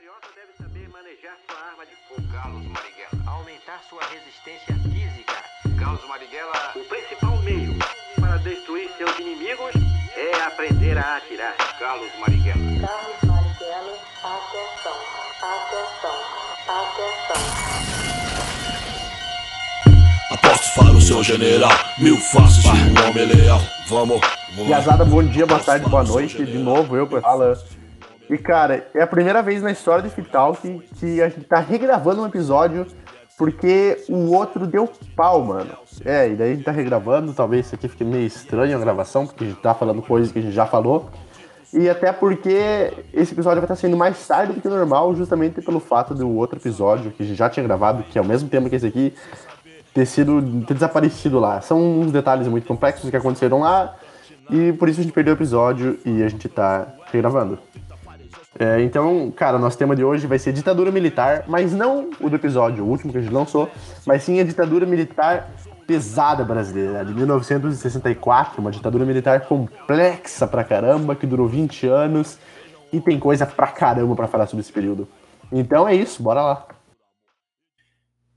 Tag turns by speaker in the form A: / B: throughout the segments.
A: patriota deve saber manejar sua arma de fogo. Carlos Marighella. Aumentar sua resistência física. Carlos Marighella. O principal meio para destruir seus inimigos é aprender a atirar. Carlos Marighella.
B: Carlos Marighella, atenção, atenção, atenção.
C: Aposto falo, seu general, mil faces de um homem leal. Vamos, vamos.
D: Piazada, bom dia, boa tarde, boa noite. De novo, eu, Alan. E, cara, é a primeira vez na história do Fital que, a gente tá regravando um episódio porque o outro deu pau, mano. É, e daí a gente tá regravando, talvez isso aqui fique meio estranho a gravação, porque a gente tá falando coisas que a gente já falou. E até porque esse episódio vai estar sendo mais tarde do que normal, justamente pelo fato do outro episódio que a gente já tinha gravado, que é o mesmo tema que esse aqui, ter sido ter desaparecido lá. São uns detalhes muito complexos que aconteceram lá e por isso a gente perdeu o episódio e a gente tá regravando. É, então, cara, nosso tema de hoje vai ser ditadura militar, mas não o do episódio, o último que a gente lançou, mas sim a ditadura militar pesada brasileira, de 1964, uma ditadura militar complexa pra caramba, que durou 20 anos e tem coisa pra caramba pra falar sobre esse período. Então é isso, bora lá.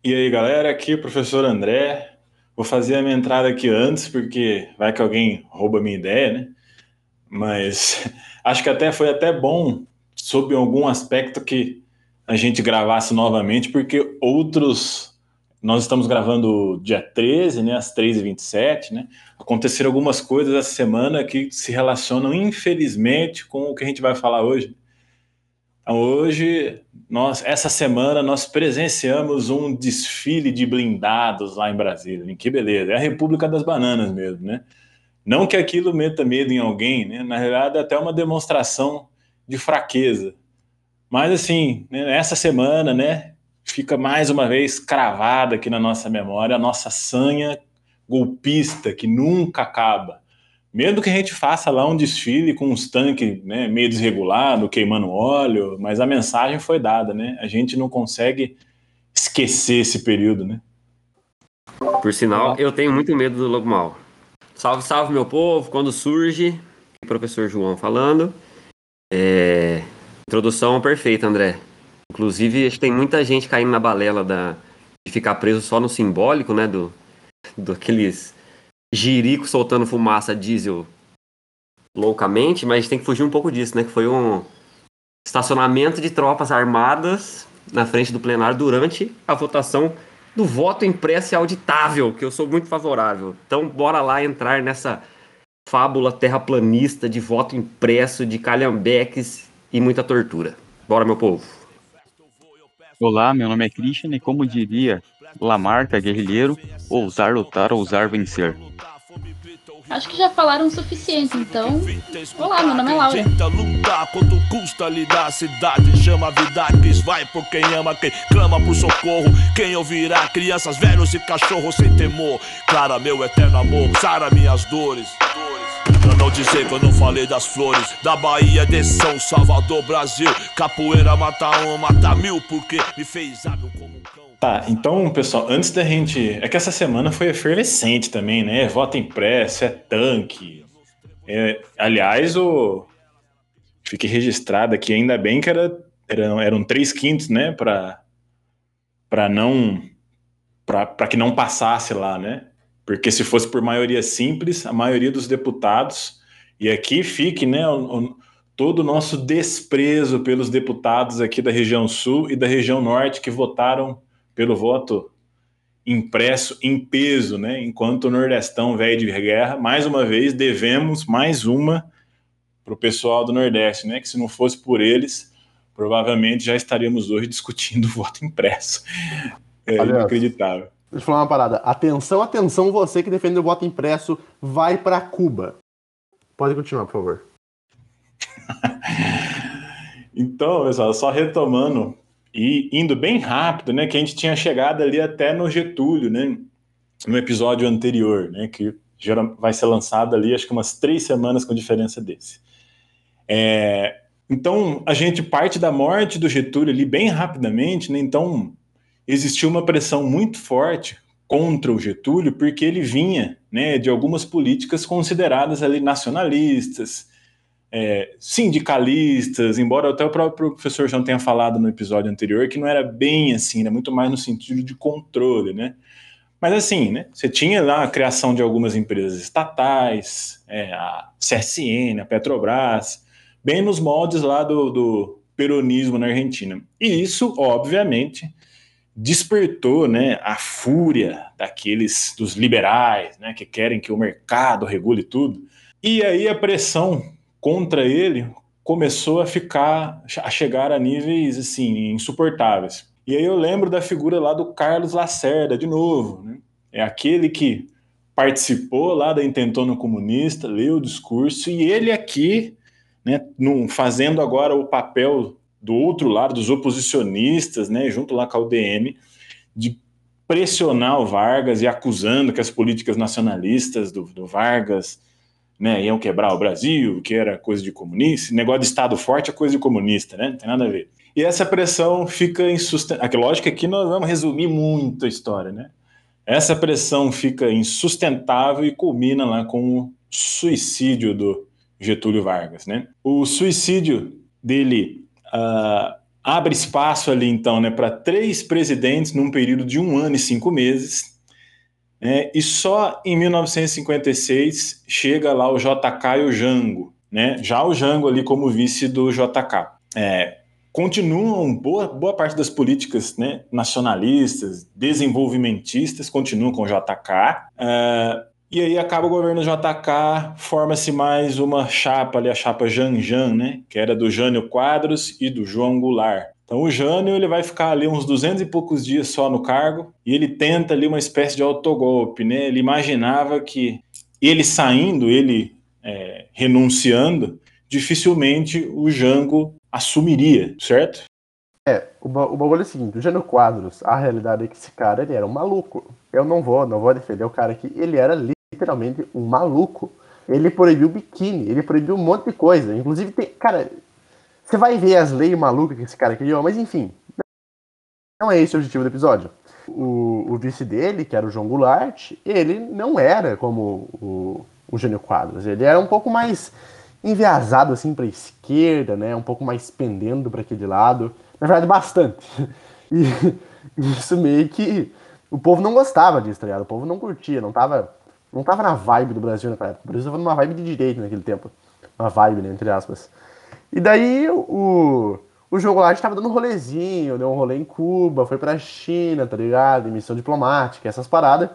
E: E aí, galera, aqui é o professor André. Vou fazer a minha entrada aqui antes, porque vai que alguém rouba a minha ideia, né? Mas acho que até foi até bom, sob algum aspecto, que a gente gravasse novamente, porque outros. Nós estamos gravando dia 13, né, às 3h27, né? Aconteceram algumas coisas essa semana que se relacionam, infelizmente, com o que a gente vai falar hoje. Então, hoje, nós, essa semana, nós presenciamos um desfile de blindados lá em Brasília. Que beleza, é a República das Bananas mesmo, né? Não que aquilo meta medo em alguém, né? Na realidade, é até uma demonstração de fraqueza. Mas, assim, né, essa semana, né, fica mais uma vez cravada aqui na nossa memória a nossa sanha golpista que nunca acaba. Mesmo que a gente faça lá um desfile com uns tanques né, meio desregulado, queimando óleo, mas a mensagem foi dada, né? A gente não consegue esquecer esse período, né?
F: Por sinal, eu tenho muito medo do lobo mal. Salve, salve, meu povo! Quando surge, professor João falando. É... Introdução perfeita, André. Inclusive, acho que tem muita gente caindo na balela da... de ficar preso só no simbólico, né? Do, do aqueles Jirico soltando fumaça diesel loucamente, mas a gente tem que fugir um pouco disso, né? Que foi um estacionamento de tropas armadas na frente do plenário durante a votação do voto impresso e auditável, que eu sou muito favorável. Então, bora lá entrar nessa fábula terraplanista de voto impresso, de calhambeques e muita tortura. Bora, meu povo.
G: Olá, meu nome é Christian e como diria Lamarca, guerrilheiro, ousar lutar, ousar vencer.
H: Acho que já falaram o suficiente, então. Olá, meu nome é Laura.
C: Tenta lutar quanto custa lidar a cidade. Chama a vida, diz vai por quem ama, quem clama por socorro. Quem ouvirá crianças, velhos e cachorros sem temor. Clara, meu eterno amor, sara minhas dores. Pra não dizer que eu não falei das flores Da Bahia de São Salvador, Brasil Capoeira mata um, mata mil Porque me fez hábil como um cão
E: Tá, então, pessoal, antes da gente. É que essa semana foi efervescente também, né? Voto impresso, é tanque. É, aliás, o. Fique registrado aqui, ainda bem que era, eram, eram três quintos, né? Para para não. para que não passasse lá, né? Porque se fosse por maioria simples, a maioria dos deputados. E aqui fique, né? O, o, todo o nosso desprezo pelos deputados aqui da região sul e da região norte que votaram pelo voto impresso em peso, né? Enquanto o Nordestão velho de guerra, mais uma vez devemos mais uma para o pessoal do Nordeste, né? Que se não fosse por eles, provavelmente já estaríamos hoje discutindo o voto impresso. É
D: Aliás,
E: inacreditável.
D: Deixa eu falar uma parada. Atenção, atenção, você que defende o voto impresso, vai para Cuba. Pode continuar, por favor.
E: então, pessoal, só retomando e indo bem rápido, né? Que a gente tinha chegado ali até no Getúlio, né? No episódio anterior, né? Que vai ser lançado ali, acho que umas três semanas com diferença desse. É, então, a gente parte da morte do Getúlio ali bem rapidamente, né? Então, existiu uma pressão muito forte contra o Getúlio, porque ele vinha né, de algumas políticas consideradas ali nacionalistas, é, sindicalistas, embora até o próprio professor João tenha falado no episódio anterior que não era bem assim, era muito mais no sentido de controle, né? Mas assim, né? Você tinha lá a criação de algumas empresas estatais, é, a CSN, a Petrobras, bem nos moldes lá do, do peronismo na Argentina. E isso, obviamente, despertou né, a fúria daqueles dos liberais, né, que querem que o mercado regule tudo. E aí a pressão contra ele começou a ficar a chegar a níveis assim insuportáveis. E aí eu lembro da figura lá do Carlos Lacerda de novo, né? É aquele que participou lá da intentona comunista, leu o discurso e ele aqui, né, num, fazendo agora o papel do outro lado dos oposicionistas, né, junto lá com a UDM, de pressionar o Vargas e acusando que as políticas nacionalistas do, do Vargas né, iam quebrar o Brasil, que era coisa de comunista, negócio de Estado forte é coisa de comunista, né? Não tem nada a ver. E essa pressão fica insustentável. Lógico que aqui nós vamos resumir muito a história, né? Essa pressão fica insustentável e culmina lá com o suicídio do Getúlio Vargas, né? O suicídio dele uh, abre espaço ali, então, né, para três presidentes num período de um ano e cinco meses, é, e só em 1956 chega lá o JK e o Jango, né? já o Jango ali como vice do JK. É, continuam, boa, boa parte das políticas né, nacionalistas, desenvolvimentistas, continuam com o JK. É, e aí acaba o governo JK, forma-se mais uma chapa ali, a chapa Janjan, né? Que era do Jânio Quadros e do João Goulart. Então o Jânio ele vai ficar ali uns duzentos e poucos dias só no cargo e ele tenta ali uma espécie de autogolpe, né? Ele imaginava que ele saindo, ele é, renunciando, dificilmente o Jango assumiria, certo?
D: É, o, o bagulho é o seguinte, o Jânio Quadros, a realidade é que esse cara ele era um maluco. Eu não vou, não vou defender o cara que ele era literalmente um maluco. Ele proibiu biquíni, ele proibiu um monte de coisa. Inclusive tem, cara, você vai ver as leis malucas que esse cara criou, mas enfim. Não é esse o objetivo do episódio. O, o vice dele, que era o João Goulart, ele não era como o, o Jânio Quadros. Ele era um pouco mais enviesado assim para a esquerda, né? Um pouco mais pendendo para aquele lado. Na verdade, bastante. E isso meio que o povo não gostava disso, tá ligado? O povo não curtia, não tava, não tava na vibe do Brasil naquela época. O Brasil tava numa vibe de direito naquele tempo. Uma vibe, né, entre aspas. E daí o, o jogo lá estava dando um rolezinho, deu um rolê em Cuba, foi pra China, tá ligado? Em missão diplomática, essas paradas.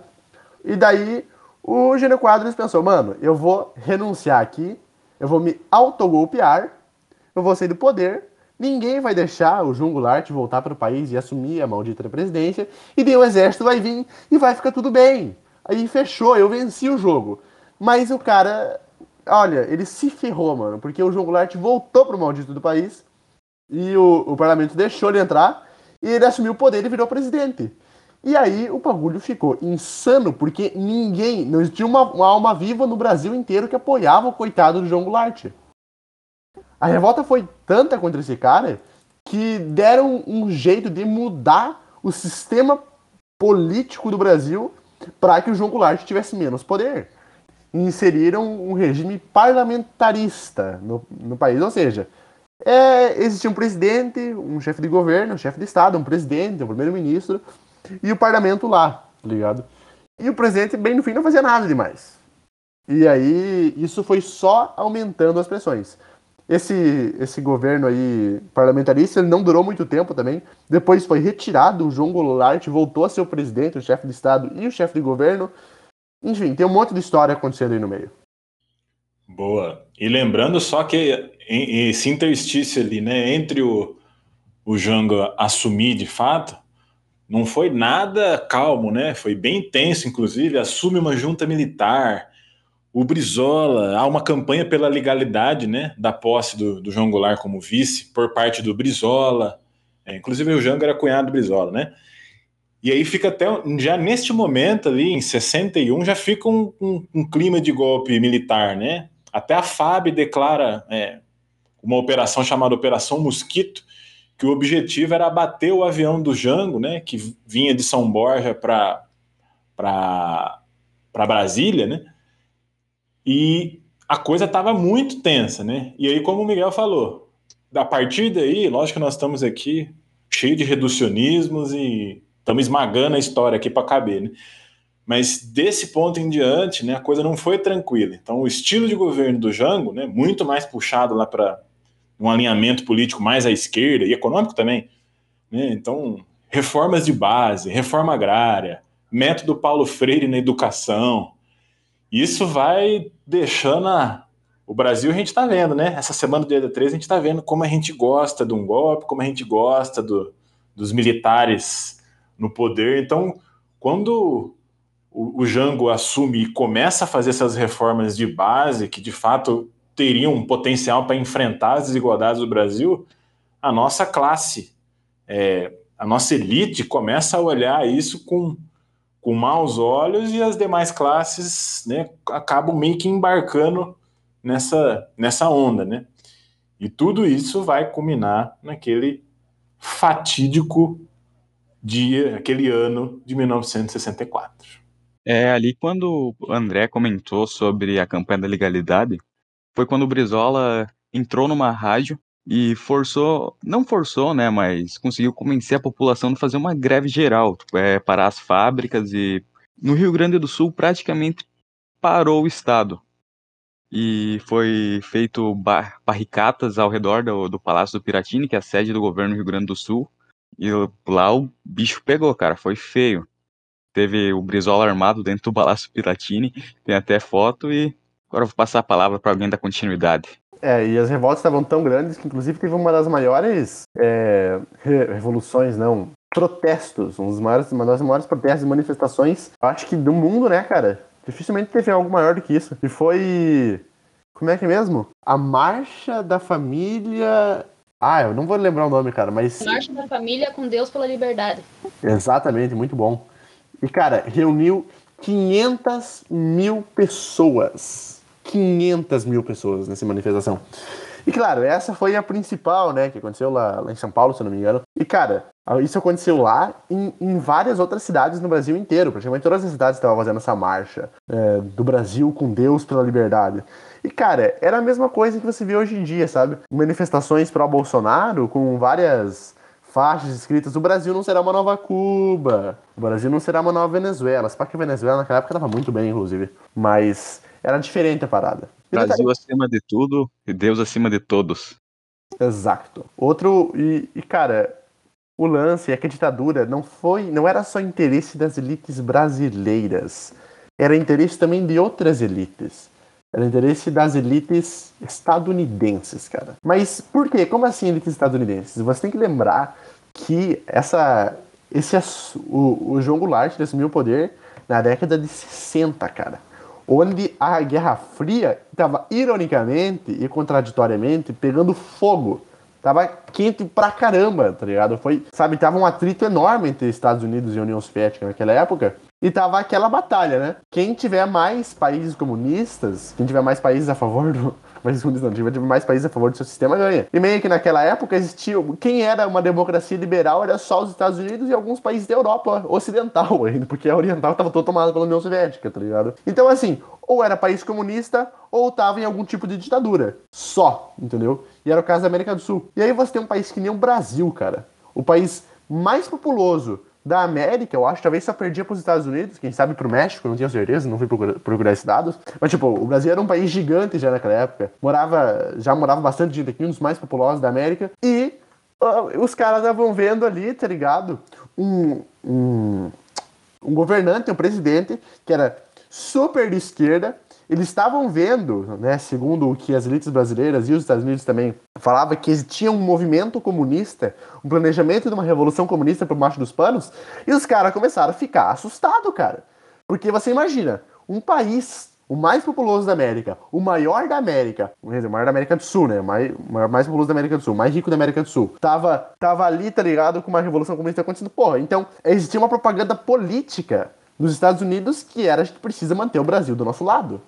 D: E daí o Gênio Quadros pensou, mano, eu vou renunciar aqui, eu vou me autogolpear, eu vou sair do poder, ninguém vai deixar o João Goulart voltar para o país e assumir a maldita presidência, e daí o exército vai vir e vai ficar tudo bem. Aí fechou, eu venci o jogo. Mas o cara Olha, ele se ferrou, mano, porque o João Goulart voltou pro maldito do país e o, o parlamento deixou ele entrar e ele assumiu o poder e virou presidente. E aí o bagulho ficou insano, porque ninguém, não existia uma, uma, alma viva no Brasil inteiro que apoiava o coitado do João Goulart. A revolta foi tanta contra esse cara que deram um jeito de mudar o sistema político do Brasil para que o João Goulart tivesse menos poder inseriram um regime parlamentarista no, no país. Ou seja, é, existia um presidente, um chefe de governo, um chefe de Estado, um presidente, um primeiro-ministro e o parlamento lá, tá ligado? E o presidente, bem no fim, não fazia nada demais. E aí, isso foi só aumentando as pressões. Esse, esse governo aí parlamentarista ele não durou muito tempo também. Depois foi retirado, o João Goulart voltou a ser o presidente, o chefe de Estado e o chefe de governo. Enfim, tem um monte de história acontecendo aí no meio.
E: Boa. E lembrando só que esse interstício ali, né, entre o, o Jango assumir de fato, não foi nada calmo, né? Foi bem tenso, inclusive. Assume uma junta militar. O Brizola, há uma campanha pela legalidade, né, da posse do, do João Goulart como vice por parte do Brizola. É, inclusive o Jango era cunhado do Brizola, né? E aí fica até, já neste momento ali, em 61, já fica um, um, um clima de golpe militar, né? Até a FAB declara é, uma operação chamada Operação Mosquito, que o objetivo era abater o avião do Jango, né? Que vinha de São Borja para Brasília, né? E a coisa estava muito tensa, né? E aí, como o Miguel falou, a partir daí, lógico que nós estamos aqui cheio de reducionismos e estamos esmagando a história aqui para caber, né? Mas desse ponto em diante, né, a coisa não foi tranquila. Então, o estilo de governo do Jango, né, muito mais puxado lá para um alinhamento político mais à esquerda e econômico também. Né? Então, reformas de base, reforma agrária, método Paulo Freire na educação. Isso vai deixando a... o Brasil, a gente está vendo, né? Essa semana do dia 13, a gente está vendo como a gente gosta de um golpe, como a gente gosta do, dos militares no poder. Então, quando o, o Jango assume e começa a fazer essas reformas de base, que de fato teriam um potencial para enfrentar as desigualdades do Brasil, a nossa classe, é, a nossa elite começa a olhar isso com, com maus olhos e as demais classes né, acabam meio que embarcando nessa, nessa onda. Né? E tudo isso vai culminar naquele fatídico dia, aquele ano de 1964.
G: É ali quando o André comentou sobre a campanha da legalidade, foi quando o Brizola entrou numa rádio e forçou, não forçou, né, mas conseguiu convencer a população de fazer uma greve geral, tipo, é, parar as fábricas e no Rio Grande do Sul praticamente parou o estado. E foi feito bar barricatas ao redor do, do Palácio do Piratini, que é a sede do governo do Rio Grande do Sul. E lá o bicho pegou, cara, foi feio teve o Brizola armado dentro do Palácio Piratini, tem até foto e agora eu vou passar a palavra para alguém da continuidade.
D: É, e as revoltas estavam tão grandes que inclusive teve uma das maiores é, revoluções, não, protestos, um dos maiores, uma das maiores protestos e manifestações, acho que do mundo, né, cara? Dificilmente teve algo maior do que isso. E foi. Como é que é mesmo? A Marcha da Família. Ah, eu não vou lembrar o nome, cara, mas.
H: Marcha da Família com Deus pela Liberdade.
D: Exatamente, muito bom. E, cara, reuniu 500 mil pessoas. 500 mil pessoas nessa manifestação. E, claro, essa foi a principal, né, que aconteceu lá, lá em São Paulo, se não me engano. E, cara, isso aconteceu lá em, em várias outras cidades no Brasil inteiro. Praticamente todas as cidades estavam fazendo essa marcha é, do Brasil com Deus pela liberdade. E, cara, era a mesma coisa que você vê hoje em dia, sabe? Manifestações pró-Bolsonaro com várias faixas escritas: o Brasil não será uma nova Cuba, o Brasil não será uma nova Venezuela. Só que a Venezuela naquela época estava muito bem, inclusive. Mas era diferente a parada.
G: Brasil acima de tudo e Deus acima de todos.
D: Exato. Outro. E, e, cara, o lance é que a ditadura não foi. não era só interesse das elites brasileiras. Era interesse também de outras elites. Era interesse das elites estadunidenses, cara. Mas por quê? Como assim elites estadunidenses? Você tem que lembrar que essa, esse, o, o João Goulart assumiu o poder na década de 60, cara. Onde a Guerra Fria estava, ironicamente e contraditoriamente, pegando fogo. Tava quente pra caramba, tá ligado? Foi, sabe, tava um atrito enorme entre Estados Unidos e União Soviética naquela época. E tava aquela batalha, né? Quem tiver mais países comunistas, quem tiver mais países a favor do. Países comunistas não, tiver mais países a favor do seu sistema ganha. E meio que naquela época existia. Quem era uma democracia liberal era só os Estados Unidos e alguns países da Europa ocidental ainda, porque a oriental tava toda tomada pela União Soviética, tá ligado? Então, assim, ou era país comunista ou tava em algum tipo de ditadura. Só, entendeu? E era o caso da América do Sul. E aí você tem um país que nem o Brasil, cara. O país mais populoso da América, eu acho, talvez só perdia para os Estados Unidos, quem sabe para o México, não tenho certeza, não fui procurar, procurar esses dados. Mas, tipo, o Brasil era um país gigante já naquela época. Morava, já morava bastante gente aqui, um dos mais populosos da América. E uh, os caras estavam vendo ali, tá ligado? Um, um, um governante, um presidente, que era super de esquerda, eles estavam vendo, né, segundo o que as elites brasileiras e os Estados Unidos também falavam, que existia um movimento comunista, um planejamento de uma revolução comunista por baixo dos panos, e os caras começaram a ficar assustados, cara. Porque você imagina, um país, o mais populoso da América, o maior da América, o maior da América do Sul, né, o mais, mais populoso da América do Sul, o mais rico da América do Sul, tava, tava ali, tá ligado, com uma revolução comunista acontecendo. Porra, então existia uma propaganda política nos Estados Unidos que era a gente precisa manter o Brasil do nosso lado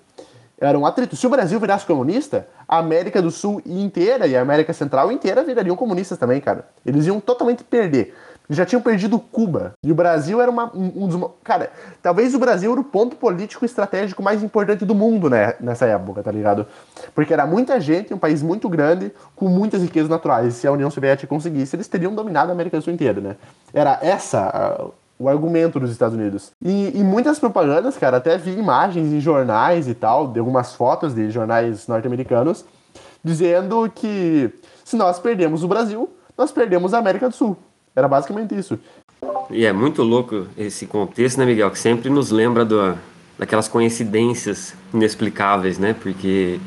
D: era um atrito. Se o Brasil virasse comunista, a América do Sul inteira e a América Central inteira virariam comunistas também, cara. Eles iam totalmente perder. Já tinham perdido Cuba. E o Brasil era uma, um dos. Cara, talvez o Brasil era o ponto político estratégico mais importante do mundo, né? Nessa época, tá ligado? Porque era muita gente, um país muito grande, com muitas riquezas naturais. Se a União Soviética conseguisse, eles teriam dominado a América do Sul inteira, né? Era essa o argumento dos Estados Unidos. E, e muitas propagandas, cara, até vi imagens em jornais e tal, de algumas fotos de jornais norte-americanos, dizendo que se nós perdemos o Brasil, nós perdemos a América do Sul. Era basicamente isso.
F: E é muito louco esse contexto, né, Miguel? Que sempre nos lembra do, daquelas coincidências inexplicáveis, né? Porque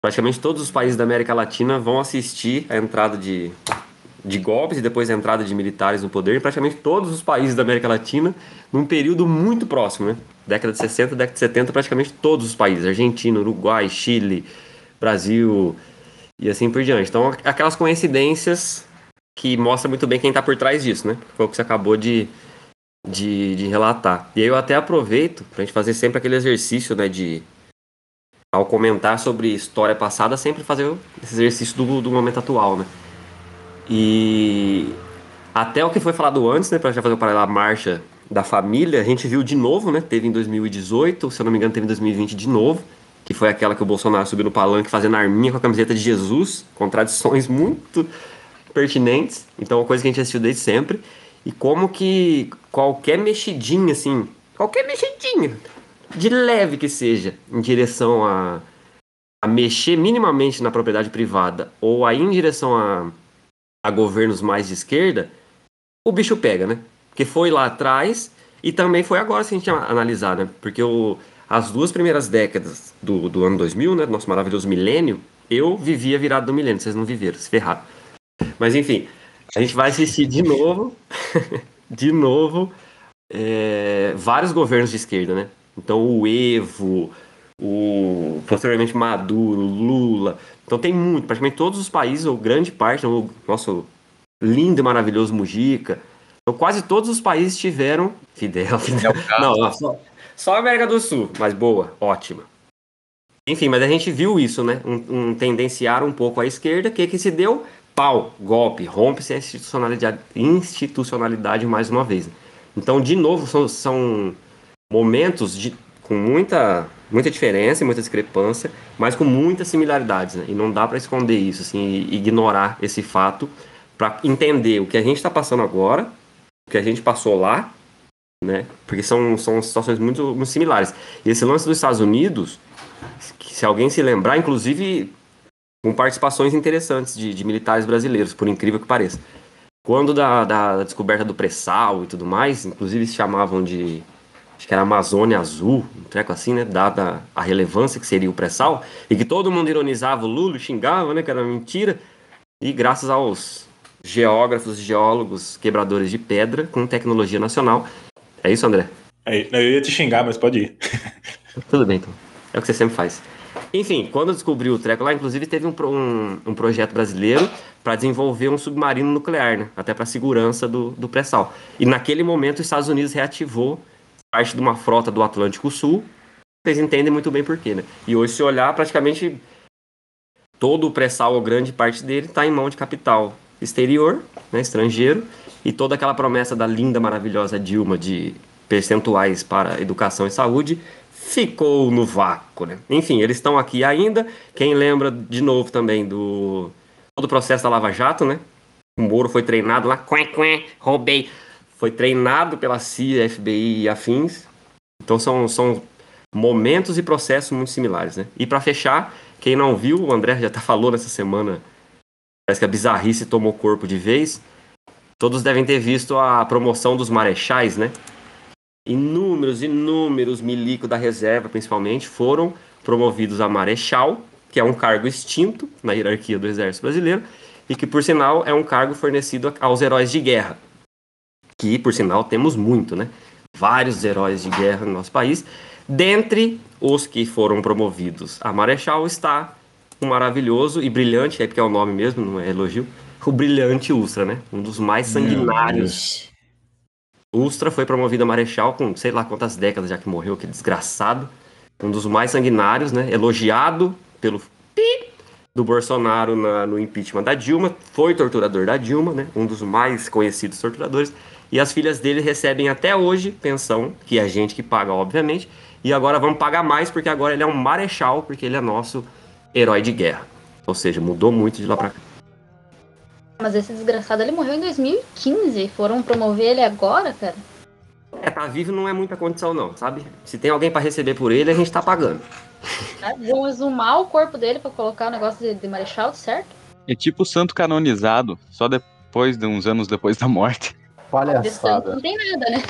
F: praticamente todos os países da América Latina vão assistir a entrada de, de golpes e depois a entrada de militares no poder. E praticamente todos os países da América Latina num período muito próximo, né? Década de 60, década de 70, praticamente todos os países. Argentina, Uruguai, Chile, Brasil e assim por diante. Então, aquelas coincidências que mostra muito bem quem está por trás disso, né? Foi o que você acabou de, de, de relatar. E aí eu até aproveito para a gente fazer sempre aquele exercício, né, de ao comentar sobre história passada, sempre fazer esse exercício do, do momento atual, né? E até o que foi falado antes, né, para já fazer o paralelo à marcha da família, a gente viu de novo, né? Teve em 2018, se eu não me engano, teve em 2020 de novo, que foi aquela que o Bolsonaro subiu no palanque fazendo arminha com a camiseta de Jesus, contradições muito pertinentes, então uma coisa que a gente assistiu desde sempre, e como que qualquer mexidinha, assim, qualquer mexidinha, de leve que seja, em direção a, a mexer minimamente na propriedade privada, ou aí em direção a, a governos mais de esquerda, o bicho pega, né? Porque foi lá atrás e também foi agora se a gente analisar, né? Porque o, as duas primeiras décadas do, do ano 2000, né? Nosso maravilhoso milênio, eu vivia virado do milênio, vocês não viveram, se ferraram. Mas enfim, a gente vai assistir de novo, de novo, é, vários governos de esquerda, né? Então o Evo, o posteriormente Maduro, Lula. Então tem muito, praticamente todos os países, ou grande parte, o nosso lindo e maravilhoso Mujica. Então quase todos os países tiveram Fidel, Fidel. Não, não só, só a América do Sul, mas boa, ótima. Enfim, mas a gente viu isso, né? Um, um tendenciar um pouco à esquerda, que que se deu? pau, golpe, rompe-se a institucionalidade, institucionalidade mais uma vez. Então, de novo, são, são momentos de, com muita, muita diferença e muita discrepância, mas com muitas similaridades. Né? E não dá para esconder isso, assim, ignorar esse fato para entender o que a gente está passando agora, o que a gente passou lá, né? Porque são, são situações muito, muito similares. E esse lance dos Estados Unidos, se alguém se lembrar, inclusive com participações interessantes de, de militares brasileiros, por incrível que pareça. Quando da, da descoberta do pré-sal e tudo mais, inclusive se chamavam de acho que era Amazônia Azul, um treco assim, né? Dada a relevância que seria o pré-sal, e que todo mundo ironizava o Lula, xingava, né? Que era mentira. E graças aos geógrafos, geólogos, quebradores de pedra com tecnologia nacional. É isso, André?
E: É, eu ia te xingar, mas pode ir.
F: Tudo bem, então. É o que você sempre faz. Enfim, quando descobriu o treco lá, inclusive teve um, um, um projeto brasileiro para desenvolver um submarino nuclear, né? Até para segurança do, do pré-sal. E naquele momento os Estados Unidos reativou parte de uma frota do Atlântico Sul. Vocês entendem muito bem por quê, né? E hoje, se olhar, praticamente todo o pré-sal, ou grande parte dele, está em mão de capital exterior, né, estrangeiro, e toda aquela promessa da linda, maravilhosa Dilma de percentuais para educação e saúde ficou no vácuo, né? Enfim, eles estão aqui ainda. Quem lembra de novo também do todo o processo da Lava Jato, né? O Moro foi treinado lá, quen, quen, roubei. Foi treinado pela CIA, FBI e afins. Então são, são momentos e processos muito similares, né? E para fechar, quem não viu, o André já tá falou nessa semana, parece que a bizarrice tomou corpo de vez. Todos devem ter visto a promoção dos marechais, né? inúmeros, inúmeros milicos da reserva, principalmente, foram promovidos a marechal, que é um cargo extinto na hierarquia do Exército Brasileiro, e que, por sinal, é um cargo fornecido aos heróis de guerra. Que, por sinal, temos muito, né? Vários heróis de guerra no nosso país. Dentre os que foram promovidos a marechal está o maravilhoso e brilhante, é porque é o nome mesmo, não é elogio, o brilhante Ustra, né? Um dos mais sanguinários Ustra foi promovido a marechal com sei lá quantas décadas já que morreu, aquele desgraçado. Um dos mais sanguinários, né? Elogiado pelo do Bolsonaro na, no impeachment da Dilma, foi torturador da Dilma, né? Um dos mais conhecidos torturadores. E as filhas dele recebem até hoje pensão, que é a gente que paga, obviamente. E agora vamos pagar mais, porque agora ele é um marechal, porque ele é nosso herói de guerra. Ou seja, mudou muito de lá pra cá.
H: Mas esse desgraçado, ele morreu em 2015. Foram promover ele agora, cara?
F: É, tá vivo não é muita condição não, sabe? Se tem alguém pra receber por ele, a gente tá pagando.
H: É, Vão exumar o corpo dele pra colocar o negócio de, de marechal, certo?
G: É tipo o santo canonizado, só depois de uns anos depois da morte.
D: Palhaçada.
H: não tem nada, né?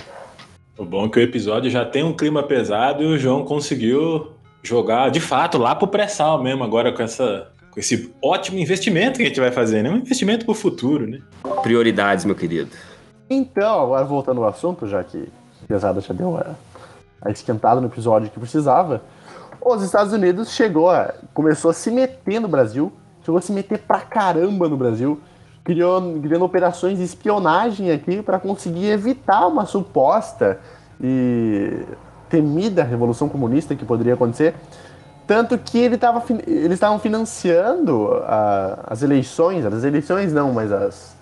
E: O bom é que o episódio já tem um clima pesado e o João conseguiu jogar de fato lá pro pré-sal mesmo, agora com essa. Com esse ótimo investimento que a gente vai fazer, né? Um investimento pro futuro, né?
F: Prioridades, meu querido.
D: Então, agora voltando ao assunto, já que a pesada já deu a, a esquentada no episódio que precisava, os Estados Unidos chegou a, começou a se meter no Brasil, chegou a se meter pra caramba no Brasil, criou, criando operações de espionagem aqui para conseguir evitar uma suposta e temida revolução comunista que poderia acontecer. Tanto que ele tava, eles estavam financiando a- as eleições, as eleições não, mas as,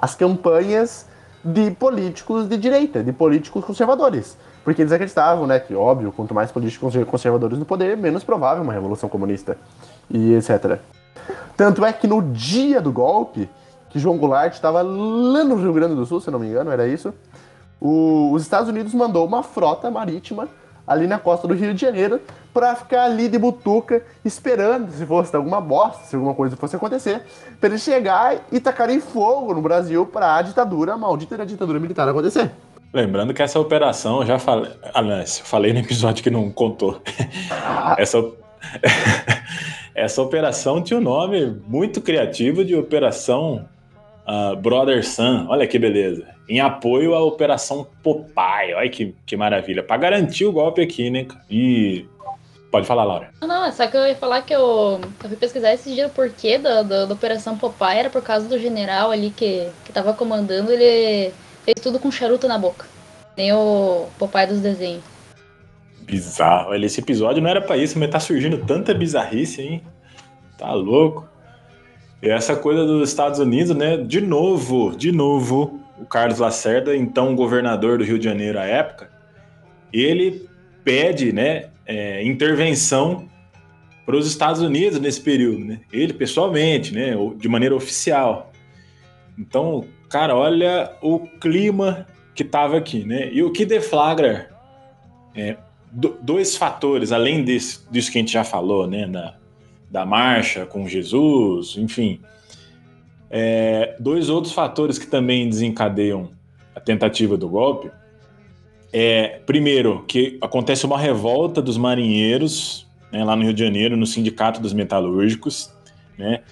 D: as campanhas de políticos de direita, de políticos conservadores. Porque eles acreditavam, né, que, óbvio, quanto mais políticos conser- conservadores no poder, menos provável uma revolução comunista e etc. Tanto é que no dia do golpe, que João Goulart estava lá no Rio Grande do Sul, se não me engano, era isso, o- os Estados Unidos mandou uma frota marítima ali na costa do Rio de Janeiro para ficar ali de butuca esperando se fosse alguma bosta, se alguma coisa fosse acontecer, para eles chegar e tacarem fogo no Brasil para a ditadura, a maldita ditadura militar acontecer.
E: Lembrando que essa operação, eu já falei. Aliás, eu falei no episódio que não contou. essa, essa operação tinha um nome muito criativo de Operação ah, Brother Sun. Olha que beleza. Em apoio à Operação Popeye. Olha que, que maravilha. Para garantir o golpe aqui, né? E. Pode falar, Laura.
H: Não, não, é só que eu ia falar que eu, eu fui pesquisar esse dia o porquê da, da, da Operação Popeye, era por causa do general ali que, que tava comandando, ele fez tudo com charuto na boca. Nem o Popeye dos desenhos.
E: Bizarro. Olha, esse episódio não era pra isso, mas tá surgindo tanta bizarrice, hein? Tá louco. E essa coisa dos Estados Unidos, né? De novo, de novo, o Carlos Lacerda, então governador do Rio de Janeiro à época, ele pede, né, é, intervenção para os Estados Unidos nesse período, né? Ele pessoalmente, né, de maneira oficial. Então, cara, olha o clima que tava aqui, né? E o que deflagra é, do- dois fatores, além desse, disso que a gente já falou, né? Da, da marcha com Jesus, enfim. É, dois outros fatores que também desencadeiam a tentativa do golpe. É, primeiro, que acontece uma revolta dos marinheiros né, lá no Rio de Janeiro, no Sindicato dos Metalúrgicos, né?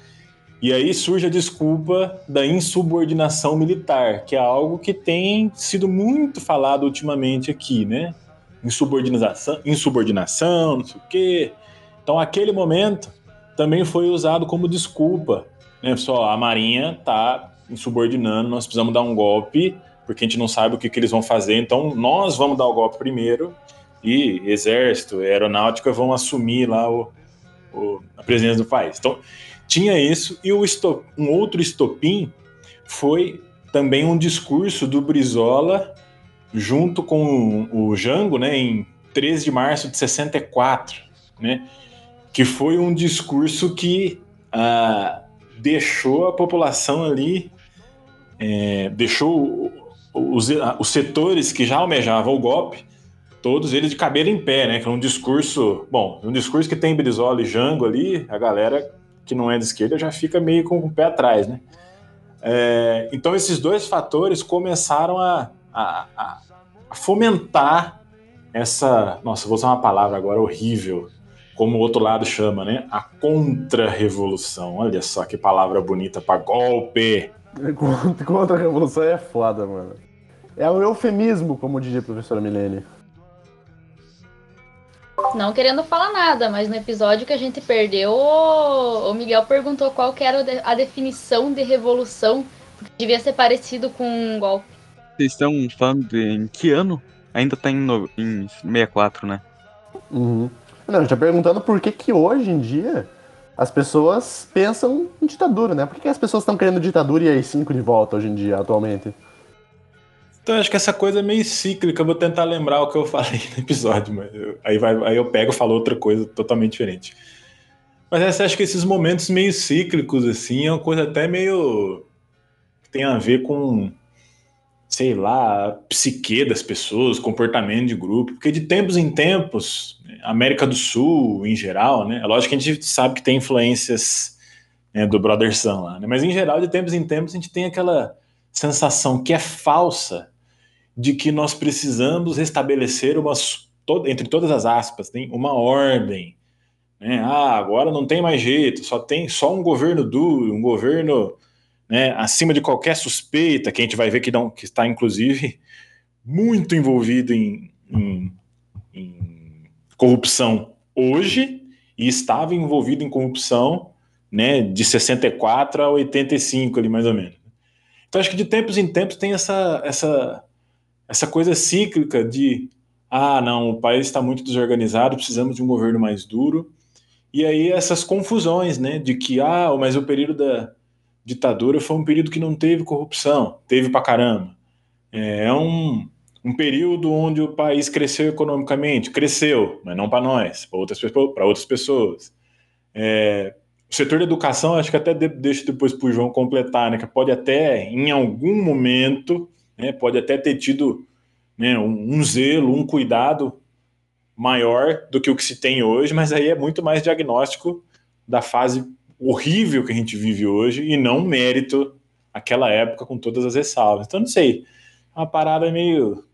E: E aí surge a desculpa da insubordinação militar, que é algo que tem sido muito falado ultimamente aqui, né? Insubordinação, insubordinação, não sei o quê. Então, aquele momento também foi usado como desculpa, né? Só a Marinha tá insubordinando, nós precisamos dar um golpe, porque a gente não sabe o que, que eles vão fazer, então nós vamos dar o golpe primeiro e Exército, Aeronáutica vão assumir lá o, o- a presidência do país. Então, tinha isso, e o esto- um outro estopim foi também um discurso do Brizola junto com o Jango, né, em 13 de março de 64, né, que foi um discurso que ah, deixou a população ali, é, deixou os, os setores que já almejavam o golpe, todos eles de cabelo em pé, né, que é um discurso, bom, um discurso que tem Brizola e Jango ali, a galera que não é de esquerda já fica meio com o pé atrás, né? É, então esses dois fatores começaram a- a- a fomentar essa, nossa, vou usar uma palavra agora horrível, como o outro lado chama, né? A contra-revolução. Olha só que palavra bonita para golpe.
D: Contra- Contra a revolução é foda, mano. É um eufemismo, como diria a professora Milene.
H: Não querendo falar nada, mas no episódio que a gente perdeu, o Miguel perguntou qual que era a definição de revolução, porque devia ser parecido com um golpe.
G: Vocês estão falando de em que ano? Ainda tá em, no, em 64, né?
D: Uhum. Não, tá perguntando por que que hoje em dia as pessoas pensam em ditadura, né? Por que as pessoas estão querendo ditadura e AI-5 de volta hoje em dia, atualmente?
E: Então, acho que essa coisa é meio cíclica. Eu vou tentar lembrar o que eu falei no episódio, mas eu, aí, vai, aí eu pego e falo outra coisa totalmente diferente. Mas essa, acho que esses momentos meio cíclicos, assim, é uma coisa até meio. tem a ver com, sei lá, psique das pessoas, comportamento de grupo. Porque de tempos em tempos, América do Sul, em geral, né? É lógico que a gente sabe que tem influências né, do Brother Sun lá, né? Mas em geral, de tempos em tempos, a gente tem aquela sensação que é falsa de que nós precisamos restabelecer uma, entre todas as aspas, tem uma ordem. Né? Ah, agora não tem mais jeito, só tem só um governo duro, um governo né, acima de qualquer suspeita, que a gente vai ver que, não, que está, inclusive, muito envolvido em, em, em corrupção hoje e estava envolvido em corrupção né, de 64 a 85, ali mais ou menos. Então, acho que de tempos em tempos tem essa, essa, essa coisa cíclica de ah, não, o país está muito desorganizado, precisamos de um governo mais duro. E aí essas confusões, né, de que ah, mas o período da ditadura foi um período que não teve corrupção, teve pra caramba. É, é um, um período onde o país cresceu economicamente, cresceu, mas não para nós, para outras, outras pessoas. É, o setor da educação, acho que até deixo depois para o João completar, né, que pode até, em algum momento, né, pode até ter tido né, um, um, zelo, um cuidado maior do que o que se tem hoje, mas aí é muito mais diagnóstico da fase horrível que a gente vive hoje e não mérito aquela época com todas as ressalvas. Então, não sei, é uma parada meio,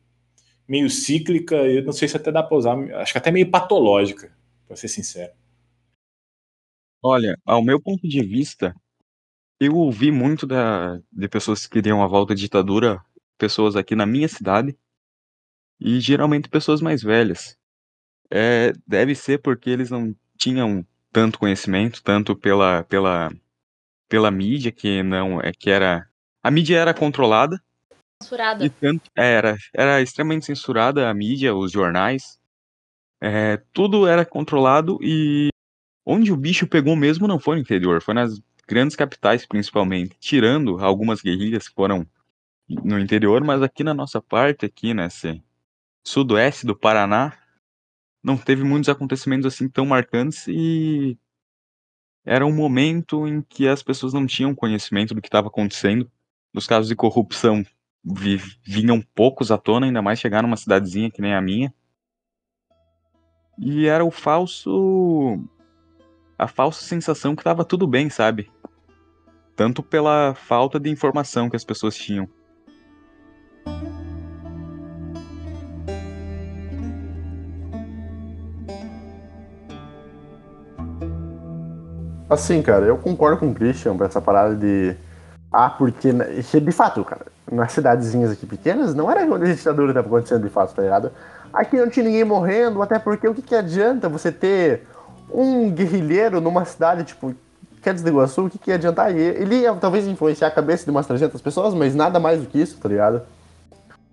E: meio cíclica, eu não sei se até dá para usar, acho que até meio patológica, para ser sincero.
G: Olha, ao meu ponto de vista, eu ouvi muito da, de pessoas que queriam a volta à ditadura, pessoas aqui na minha cidade, e geralmente pessoas mais velhas. É, deve ser porque eles não tinham tanto conhecimento, tanto pela, pela, pela mídia, que não é que era. A mídia era controlada.
H: Censurada.
G: E tanto, é, era, era extremamente censurada a mídia, os jornais. É, tudo era controlado e onde o bicho pegou mesmo não foi no interior, foi nas grandes capitais principalmente, tirando algumas guerrilhas que foram no interior, mas aqui na nossa parte, aqui nesse sudoeste do Paraná, não teve muitos acontecimentos assim tão marcantes e era um momento em que as pessoas não tinham conhecimento do que estava acontecendo. Os casos de corrupção vinham poucos à tona, ainda mais chegar numa cidadezinha que nem a minha. E era o falso. a falsa sensação que estava tudo bem, sabe? Tanto pela falta de informação que as pessoas tinham.
D: Assim, cara, eu concordo com o Christian pra essa parada de. Ah, porque. De fato, cara, nas cidadezinhas aqui pequenas, não era onde a ditadura estava acontecendo de fato, tá ligado? Aqui não tinha ninguém morrendo, até porque o que, que adianta você ter um guerrilheiro numa cidade, tipo, quer dizer, Iguaçu, o que, que ia adiantar? Ele ia talvez influenciar a cabeça de umas 300 pessoas, mas nada mais do que isso, tá ligado?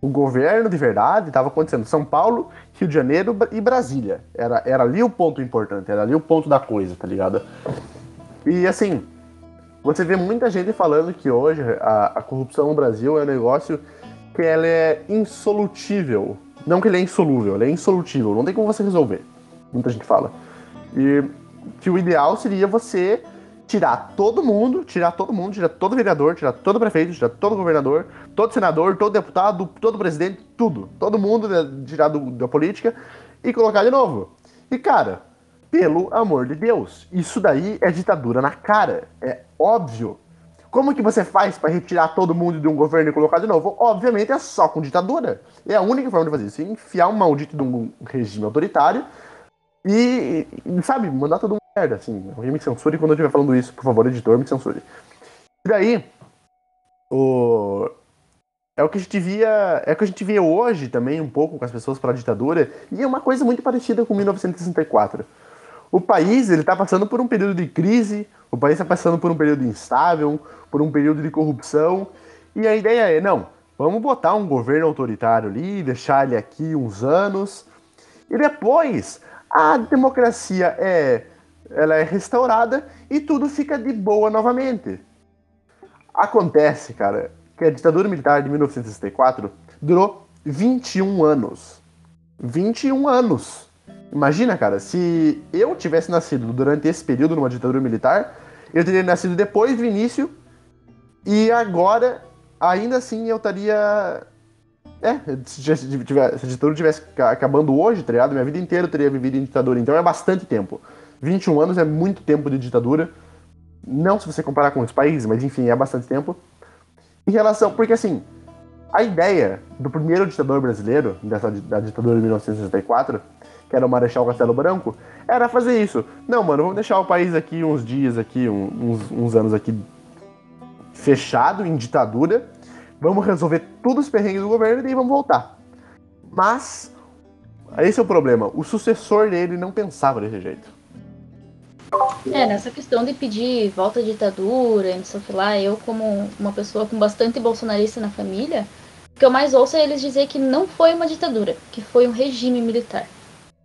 D: O governo de verdade estava acontecendo São Paulo, Rio de Janeiro e Brasília. Era, era ali o ponto importante, era ali o ponto da coisa, tá ligado? E assim, você vê muita gente falando que hoje a, a corrupção no Brasil é um negócio que ela é insolutível. Não que ele é insolúvel, ele é insolutível, não tem como você resolver. Muita gente fala. E que o ideal seria você tirar todo mundo, tirar todo mundo, tirar todo vereador, tirar todo prefeito, tirar todo governador, todo senador, todo deputado, todo presidente, tudo. Todo mundo né, tirar do, da política e colocar de novo. E cara, pelo amor de Deus, isso daí é ditadura na cara. É óbvio. Como que você faz para retirar todo mundo de um governo e colocar de novo? Obviamente é só com ditadura. É a única forma de fazer isso. Enfiar um maldito de um regime autoritário e, sabe, mandar todo mundo merda, assim. Alguém me censure quando eu estiver falando isso, por favor, editor, me censure. E daí, o... É o que a gente via. É o que a gente vê hoje também, um pouco com as pessoas para a ditadura, e é uma coisa muito parecida com 1964 o país ele está passando por um período de crise, o país está passando por um período instável, por um período de corrupção, e a ideia é, não, vamos botar um governo autoritário ali, deixar ele aqui uns anos, e depois a democracia é ela é restaurada e tudo fica de boa novamente. Acontece, cara, que a ditadura militar de 1964 durou 21 anos. 21 anos. Imagina, cara, se eu tivesse nascido durante esse período numa ditadura militar, eu teria nascido depois do início e agora, ainda assim, eu estaria. É, se, a ditadura tivesse ca- acabando hoje, tá ligado? Minha vida inteira eu teria vivido em ditadura. Então é bastante tempo. 21 anos é muito tempo de ditadura. Não se você comparar com outros países, mas enfim, é bastante tempo. Em relação. Porque assim, a ideia do primeiro ditador brasileiro, dessa, da ditadura de 1964, que era o Marechal Castelo Branco, era fazer isso. Não, mano, vamos deixar o país aqui uns dias aqui, uns, uns anos aqui fechado, em ditadura. Vamos resolver todos os perrengues do governo e daí vamos voltar. Mas, esse é o problema. O sucessor dele não pensava desse jeito.
H: É, nessa questão de pedir volta à ditadura, não sei lá, eu como uma pessoa com bastante bolsonarista na família, o que eu mais ouço é eles dizer que não foi uma ditadura, que foi um regime militar,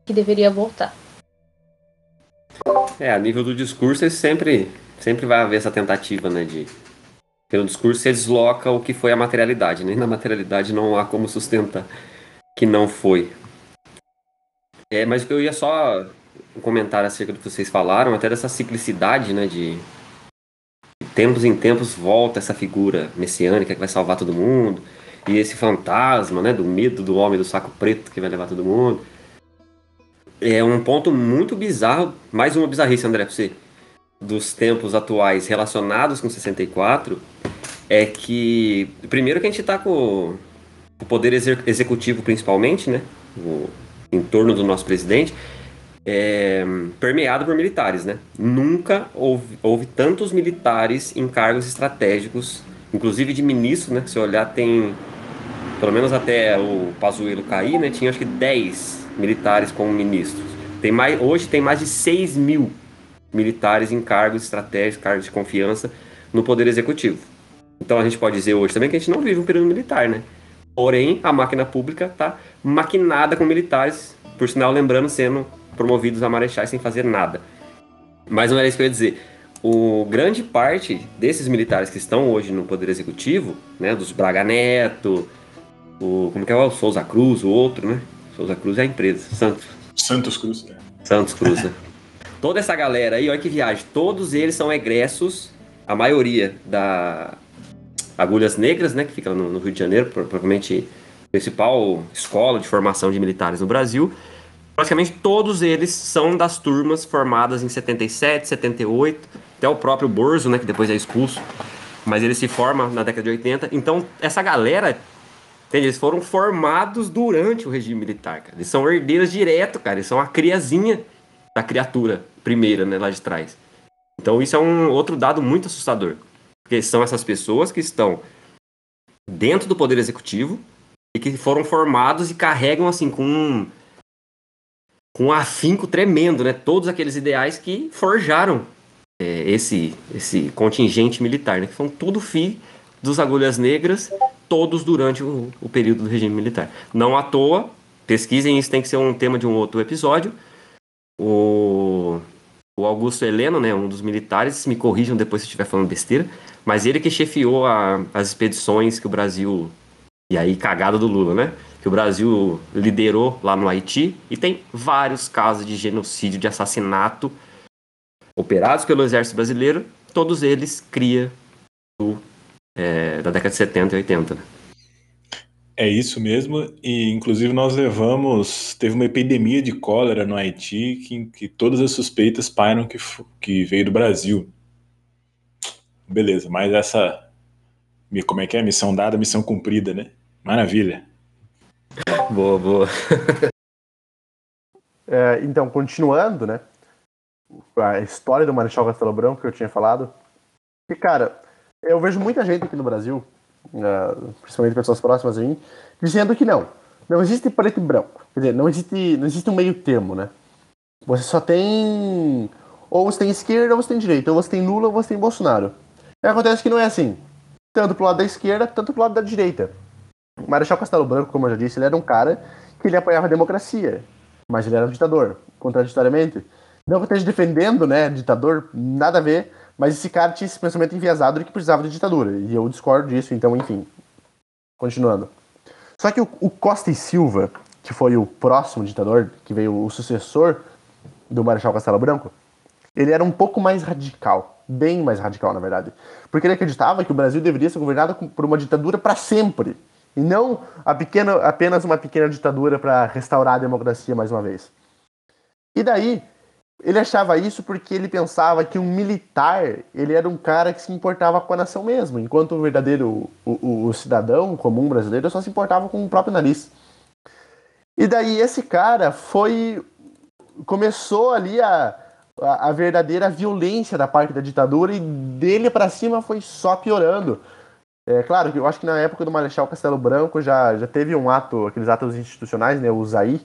H: que deveria voltar.
F: É, a nível do discurso, sempre, sempre vai haver essa tentativa, né, de... Pelo discurso, você desloca o que foi a materialidade, né? Na materialidade não há como sustentar que não foi. É, mas eu ia só comentar acerca do que vocês falaram, até dessa ciclicidade, né, de... tempos em tempos volta essa figura messiânica que vai salvar todo mundo, e esse fantasma, né, do medo do homem do saco preto que vai levar todo mundo. É um ponto muito bizarro, mais uma bizarrice, André, pra você, dos tempos atuais relacionados com 64, é que, primeiro que a gente tá com o poder executivo principalmente, né, o, em torno do nosso presidente, é, permeado por militares, né? Nunca houve, houve tantos militares em cargos estratégicos, inclusive de ministro, né? Se olhar, tem pelo menos até o Pazuello cair, né? Tinha acho que 10 militares como ministros. Tem mais, hoje tem mais de 6 mil militares em cargos estratégicos, cargos de confiança no Poder Executivo. Então a gente pode dizer hoje também que a gente não vive um período militar, né? Porém, a máquina pública está maquinada com militares, por sinal, lembrando, sendo promovidos a marechais sem fazer nada. Mas não era isso que eu ia dizer. O grande parte desses militares que estão hoje no Poder Executivo, né, dos Braga Neto, o como que é o Souza Cruz, o outro, né? Souza Cruz é a empresa, Santos.
E: Santos Cruz. né?
F: Santos Cruz, né? Toda essa galera aí, olha que viagem. Todos eles são egressos, a maioria da Agulhas Negras, né? Que fica no, no Rio de Janeiro, pro- provavelmente principal escola de formação de militares no Brasil. Praticamente todos eles são das turmas formadas em 77, 78, até o próprio Borzo, né? Que depois é expulso. Mas ele se forma na década de 80. Então, essa galera Entende? Eles foram formados durante o regime militar, cara. Eles são herdeiros direto, cara. Eles são a criazinha da criatura primeira, né, lá de trás. Então isso é um outro dado muito assustador. Porque são essas pessoas que estão dentro do poder executivo e que foram formados e carregam assim com um, com afinco tremendo, né? Todos aqueles ideais que forjaram é, esse esse contingente militar, né? Que são tudo filho dos agulhas negras, todos durante o, o período do regime militar. Não à toa, pesquisem isso, tem que ser um tema de um outro episódio. O, o Augusto Heleno, né, um dos militares, me corrijam depois se estiver falando besteira, mas ele que chefiou a- as expedições que o Brasil. E aí, cagada do Lula, né? Que o Brasil liderou lá no Haiti e tem vários casos de genocídio, de assassinato operados pelo Exército Brasileiro, todos eles cria do, é, da década de 70 e 80. né?
E: É isso mesmo, e inclusive nós levamos, teve uma epidemia de cólera no Haiti que, que todas as suspeitas pairam que, que veio do Brasil. Beleza, mas essa, como é que é? Missão dada, missão cumprida, né? Maravilha.
F: Boa, boa.
D: É, então, continuando, né? A história do Marechal Castelo Branco que eu tinha falado. E, cara, eu vejo muita gente aqui no Brasil, é, principalmente pessoas próximas a mim, dizendo que não. Não existe preto e branco. Quer dizer, não existe, não existe um meio termo, né? Você só tem. Ou você tem esquerda ou você tem direita. Ou você tem Lula ou você tem Bolsonaro. E acontece que não é assim. Tanto pro lado da esquerda, tanto pro lado da direita. O Marechal Castelo Branco, como eu já disse, ele era um cara que ele apoiava a democracia mas ele era um ditador, contraditoriamente. Não que eu esteja defendendo, né, ditador, nada a ver, mas esse cara tinha esse pensamento enviesado de que precisava de ditadura. E eu discordo disso, então, enfim. Continuando. Só que o, o Costa e Silva, que foi o próximo ditador, que veio o sucessor do Marechal Castelo Branco, ele era um pouco mais radical. Bem mais radical, na verdade. Porque ele acreditava que o Brasil deveria ser governado por uma ditadura para sempre. E não a pequena, apenas uma pequena ditadura para restaurar a democracia mais uma vez. E daí, ele achava isso porque ele pensava que um militar ele era um cara que se importava com a nação mesmo, enquanto o verdadeiro o, o, o cidadão comum brasileiro só se importava com o próprio nariz. E daí esse cara foi começou ali a, a, a verdadeira violência da parte da ditadura e dele para cima foi só piorando. É claro que eu acho que na época do Marechal Castelo Branco já, já teve um ato, aqueles atos institucionais, né, o ZAI,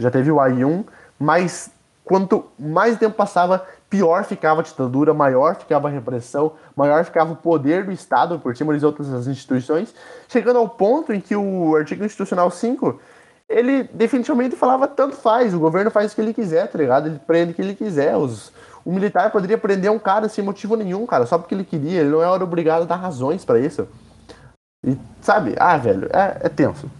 D: já teve o AI1, mas quanto mais tempo passava, pior ficava a ditadura, maior ficava a repressão, maior ficava o poder do Estado por cima das outras instituições, chegando ao ponto em que o artigo institucional 5 ele definitivamente falava tanto faz, o governo faz o que ele quiser, tá ligado? Ele prende o que ele quiser. Os, o militar poderia prender um cara sem motivo nenhum, cara, só porque ele queria, ele não era obrigado a dar razões para isso. E, sabe, ah, velho, é, é tenso.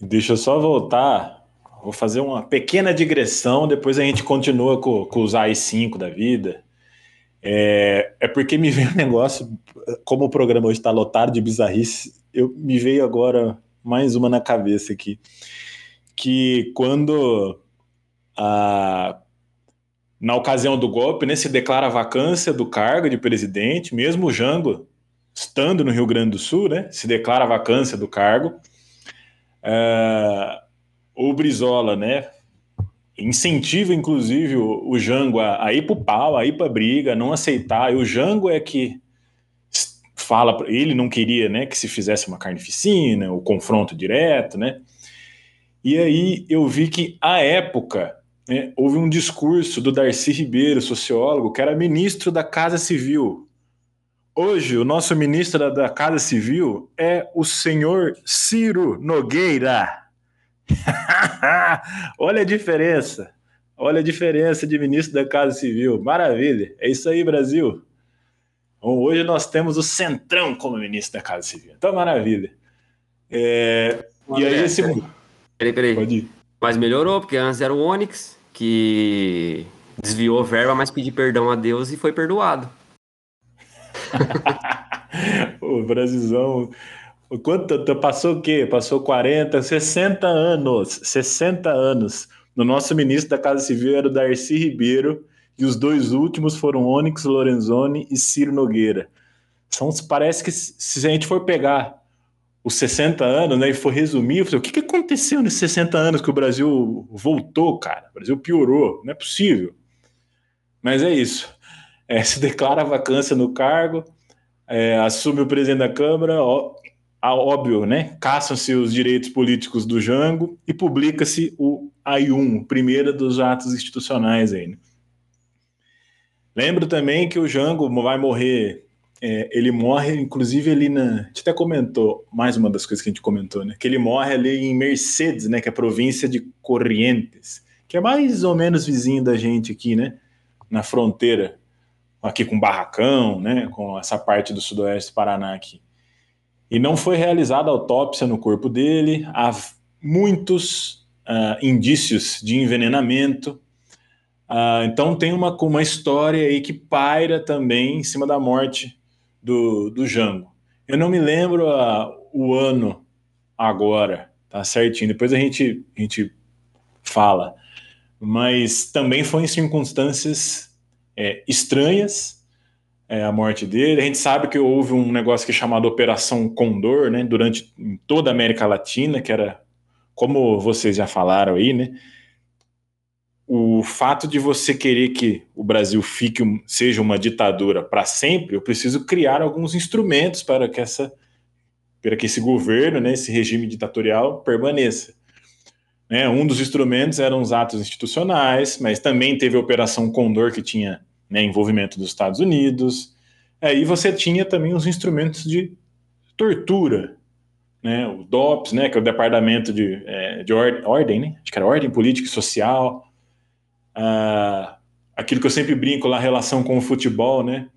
E: Deixa eu só voltar, vou fazer uma pequena digressão, depois a gente continua com, com os AI5 da vida. É, é porque me veio um negócio, como o programa hoje está lotado de bizarrice, eu me veio agora mais uma na cabeça aqui. Que quando a, na ocasião do golpe, né, se declara a vacância do cargo de presidente, mesmo o Jango estando no Rio Grande do Sul, né, se declara a vacância do cargo. Uh, o Brizola, né, incentiva inclusive o, o Jango a, a ir para o pau, a ir para briga, a não aceitar. E o Jango é que fala, ele não queria, né, que se fizesse uma carnificina, o confronto direto, né? E aí eu vi que à época né, houve um discurso do Darcy Ribeiro, sociólogo, que era ministro da Casa Civil. Hoje, o nosso ministro da, da Casa Civil é o senhor Ciro Nogueira. Olha a diferença. Olha a diferença de ministro da Casa Civil. Maravilha. É isso aí, Brasil. Bom, hoje nós temos o Centrão como ministro da Casa Civil. Então, maravilha. É, e aí esse...
F: Peraí, peraí. Mas melhorou, porque antes era o Onyx, que desviou verba, mas pediu perdão a Deus e foi perdoado.
E: o Brasilzão... Quanto, passou o quê? Passou 40, 60 anos. 60 anos. No nosso ministro da Casa Civil era o Darcy Ribeiro, e os dois últimos foram Onyx Lorenzoni e Ciro Nogueira. São, parece que se a gente for pegar os 60 anos né, e for resumir, falei, o que, que aconteceu nesses 60 anos que o Brasil voltou, cara? O Brasil piorou, não é possível. Mas é isso. É, se declara vacância no cargo, é, assume o presidente da Câmara, ó, óbvio, né? Caçam-se os direitos políticos do Jango e publica-se o AI1, o primeiro dos atos institucionais aí. Né? Lembro também que o Jango vai morrer. É, ele morre, inclusive, ali na. A gente até comentou, mais uma das coisas que a gente comentou, né? Que ele morre ali em Mercedes, né? Que é a província de Corrientes, que é mais ou menos vizinho da gente aqui, né? Na fronteira, aqui com Barracão, né? Com essa parte do sudoeste do Paraná aqui. E não foi realizada autópsia no corpo dele, há muitos uh, indícios de envenenamento Uh, então tem uma, uma história aí que paira também em cima da morte do, do Jango. Eu não me lembro uh, o ano agora, tá certinho. Depois a gente, a gente fala. Mas também foi em circunstâncias é, estranhas é, a morte dele. A gente sabe que houve um negócio que é chamado Operação Condor, né, durante toda a América Latina, que era, como vocês já falaram aí, né, o fato de você querer que o Brasil fique seja uma ditadura para sempre, eu preciso criar alguns instrumentos para que essa para que esse governo, né, esse regime ditatorial permaneça. Né, um dos instrumentos eram os atos institucionais, mas também teve a Operação Condor que tinha né, envolvimento dos Estados Unidos. Aí você tinha também os instrumentos de tortura, né, o DOPS, né, que é o Departamento de, é, de Ordem, né, acho que era Ordem Política e Social, uh, aquilo que eu sempre brinco lá, relação com o futebol, né?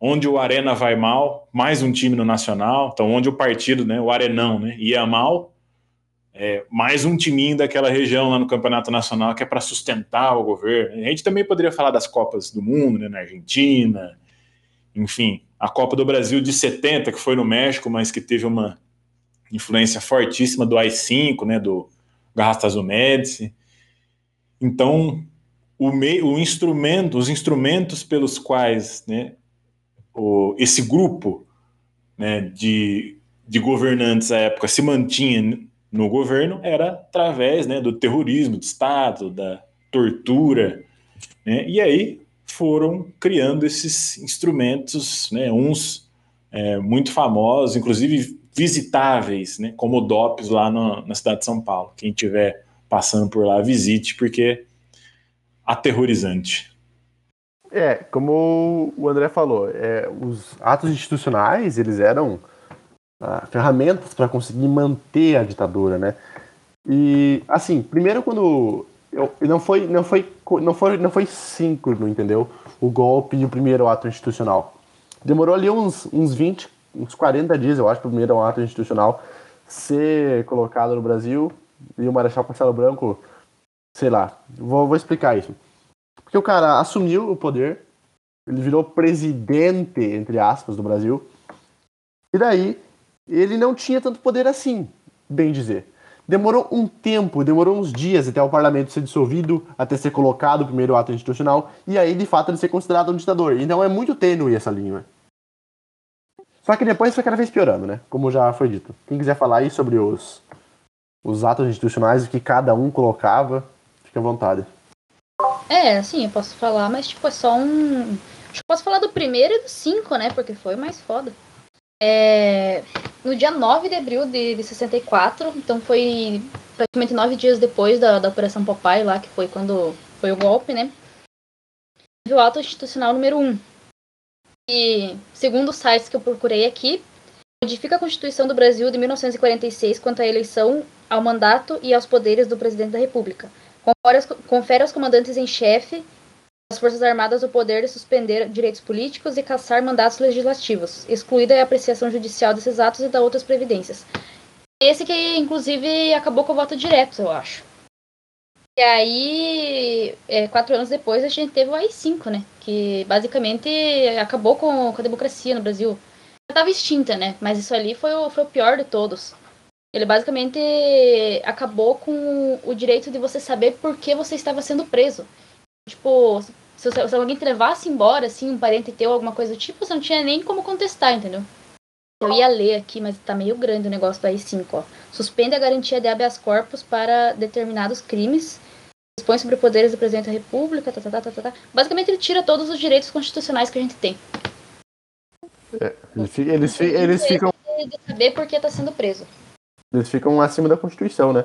E: Onde o Arena vai mal, mais um time no Nacional, então onde o partido, né, o Arenão, né, ia mal, é, mais um timinho daquela região lá no Campeonato Nacional que é para sustentar o governo. A gente também poderia falar das Copas do Mundo, né, na Argentina, enfim, a Copa do Brasil de 70, que foi no México, mas que teve uma influência fortíssima do AI-5, né, do Garrastazu Médici. Então, o, meio, o instrumento, os instrumentos pelos quais né, o, esse grupo né, de, de governantes à época se mantinha no governo era através né, do terrorismo de Estado, da tortura. Né, e aí foram criando esses instrumentos, né, uns é, muito famosos, inclusive visitáveis, né, como o DOPS lá no, na cidade de São Paulo. Quem tiver passando por lá, visite, porque aterrorizante.
D: É, como o André falou, é, os atos institucionais, eles eram ah, ferramentas para conseguir manter a ditadura, né? E, assim, primeiro quando... Eu, não foi não foi não foi não foi síncrono, entendeu? O golpe e o primeiro ato institucional. Demorou ali uns, uns 20, uns 40 dias, eu acho, para o primeiro ato institucional ser colocado no Brasil e o Marechal Castelo Branco sei lá, vou, vou explicar isso. Porque o cara assumiu o poder, ele virou presidente, entre aspas, do Brasil, e daí ele não tinha tanto poder assim, bem dizer. Demorou um tempo, demorou uns dias até o parlamento ser dissolvido, até ser colocado o primeiro ato institucional, e aí de fato ele ser considerado um ditador. Então é muito tênue essa linha. Só que depois foi cada vez piorando, né? Como já foi dito. Quem quiser falar aí sobre os, os atos institucionais que cada um colocava, Fique à vontade.
H: É, assim, eu posso falar, mas tipo, é só um. Acho que posso falar do primeiro e do cinco, né? Porque foi o mais foda. É... No dia 9 de abril de, de 64, então foi praticamente nove dias depois da, da Operação Popeye lá, que foi quando foi o golpe, né? o ato institucional número 1. E, segundo os sites que eu procurei aqui, modifica a Constituição do Brasil de 1946 quanto à eleição, ao mandato e aos poderes do presidente da República confere aos comandantes em chefe das Forças Armadas o poder de suspender direitos políticos e caçar mandatos legislativos, excluída a apreciação judicial desses atos e da outras previdências. Esse que, inclusive, acabou com o voto direto, eu acho. E aí, é, quatro anos depois, a gente teve o AI-5, né? Que basicamente acabou com, com a democracia no Brasil. Já estava extinta, né? Mas isso ali foi o, foi o pior de todos. Ele basicamente acabou com o direito de você saber por que você estava sendo preso. Tipo, se, se alguém te levasse embora, assim, um parente teu, alguma coisa do tipo, você não tinha nem como contestar, entendeu? Eu ia ler aqui, mas tá meio grande o negócio do AI-5, ó. Suspende a garantia de habeas corpus para determinados crimes, dispõe sobre poderes do presidente da república, tá, tá, tá, tá, tá. tá. Basicamente ele tira todos os direitos constitucionais que a gente tem.
D: É, eles, eles, eles ficam...
H: De saber por que tá sendo preso.
D: Eles ficam acima da Constituição, né?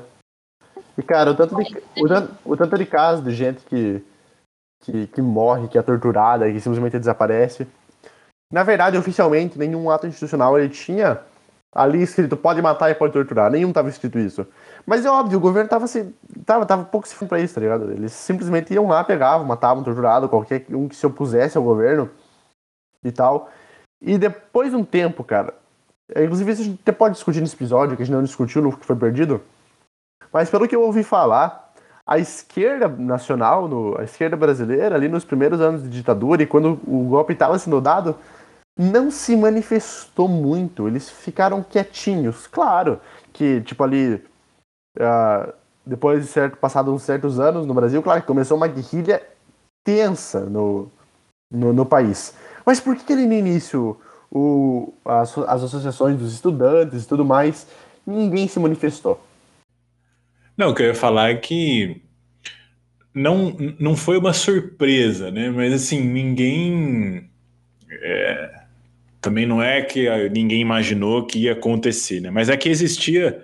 D: E, cara, o tanto de, o tanto, o tanto de casos de gente que, que, que morre, que é torturada, que simplesmente desaparece. Na verdade, oficialmente, nenhum ato institucional ele tinha ali escrito pode matar e pode torturar. Nenhum tava escrito isso. Mas é óbvio, o governo tava, se, tava, tava pouco se pra isso, tá ligado? Eles simplesmente iam lá, pegavam, matavam, torturavam qualquer um que se opusesse ao governo e tal. E depois de um tempo, cara, inclusive, isso a gente até pode discutir nesse episódio, que a gente não discutiu no que foi perdido. Mas pelo que eu ouvi falar, a esquerda nacional, no, a esquerda brasileira, ali nos primeiros anos de ditadura e quando o golpe estava sendo dado, não se manifestou muito. Eles ficaram quietinhos. Claro que, tipo, ali. Uh, depois de certo, passados uns certos anos no Brasil, claro que começou uma guerrilha tensa no, no, no país. Mas por que, que ali no início o, as, as associações dos estudantes e tudo mais, ninguém se manifestou.
E: Não, o que eu ia falar é que não, não foi uma surpresa, né? Mas assim, ninguém. É, também não é que ninguém imaginou que ia acontecer, né? Mas é que existia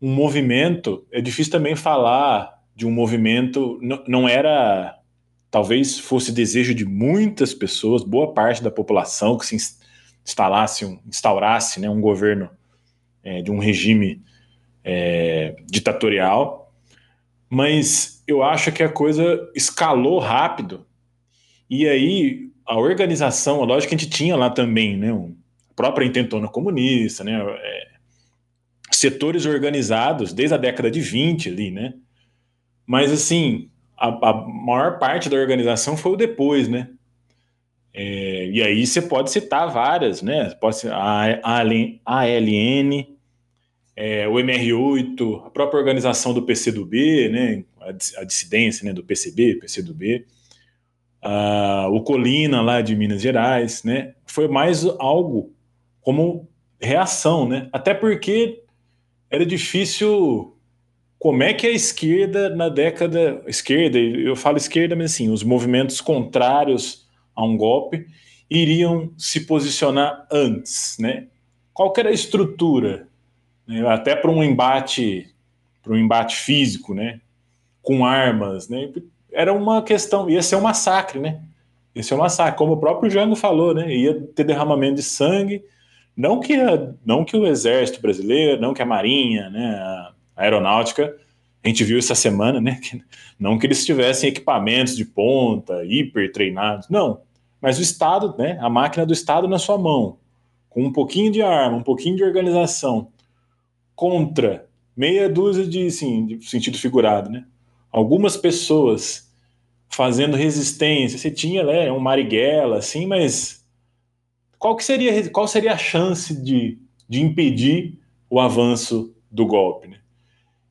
E: um movimento. É difícil também falar de um movimento. Não, não era. Talvez fosse desejo de muitas pessoas, boa parte da população que se instalasse, um, instaurasse né, um governo é, de um regime é, ditatorial, mas eu acho que a coisa escalou rápido. E aí a organização, a lógica que a gente tinha lá também, né, a própria intentona comunista, né, é, setores organizados desde a década de 20 ali, né? Mas assim, a, a maior parte da organização foi o depois, né? É, e aí você pode citar várias, né? Pode a, a ALN, é, o MR8, a própria organização do PCdoB, né? A, a dissidência né? do PCB, PCdoB, uh, o Colina lá de Minas Gerais, né? Foi mais algo como reação, né? Até porque era difícil como é que a esquerda na década esquerda, eu falo esquerda, mas assim, os movimentos contrários a um golpe iriam se posicionar antes, né? Qual era a estrutura, né? até para um embate, para um embate físico, né? Com armas, né? Era uma questão, ia ser um massacre, né? Ia ser um massacre, como o próprio Jango falou, né? Ia ter derramamento de sangue, não que, a, não que o exército brasileiro, não que a marinha, né? A, aeronáutica, a gente viu essa semana, né? Que, não que eles tivessem equipamentos de ponta, hiper treinados, não. Mas o Estado, né? A máquina do Estado na sua mão, com um pouquinho de arma, um pouquinho de organização, contra meia dúzia de, assim, de sentido figurado, né? Algumas pessoas fazendo resistência. Você tinha, né, um Marighella, assim, mas qual que seria, qual seria a chance de, de impedir o avanço do golpe, né?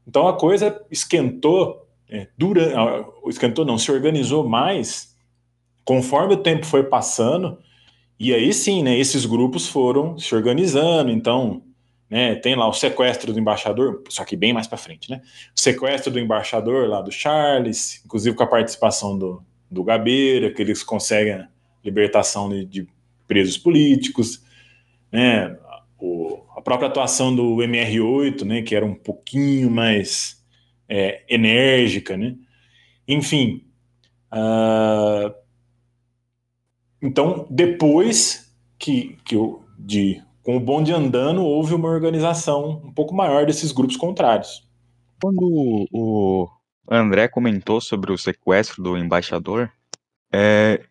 E: Então a coisa esquentou, é, durante, esquentou não, se organizou mais conforme o tempo foi passando, e aí sim, né, esses grupos foram se organizando, então, né, tem lá o sequestro do embaixador, só que bem mais para frente, né, o sequestro do embaixador lá do Charles, inclusive com a participação do, do Gabeira, que eles conseguem a libertação de, de presos políticos, né, o, própria atuação do MR8, né, que era um pouquinho mais é, enérgica, né? Enfim, uh, então depois que, que eu, de com o bonde andando houve uma organização um pouco maior desses grupos contrários.
G: Quando o André comentou sobre o sequestro do embaixador, é,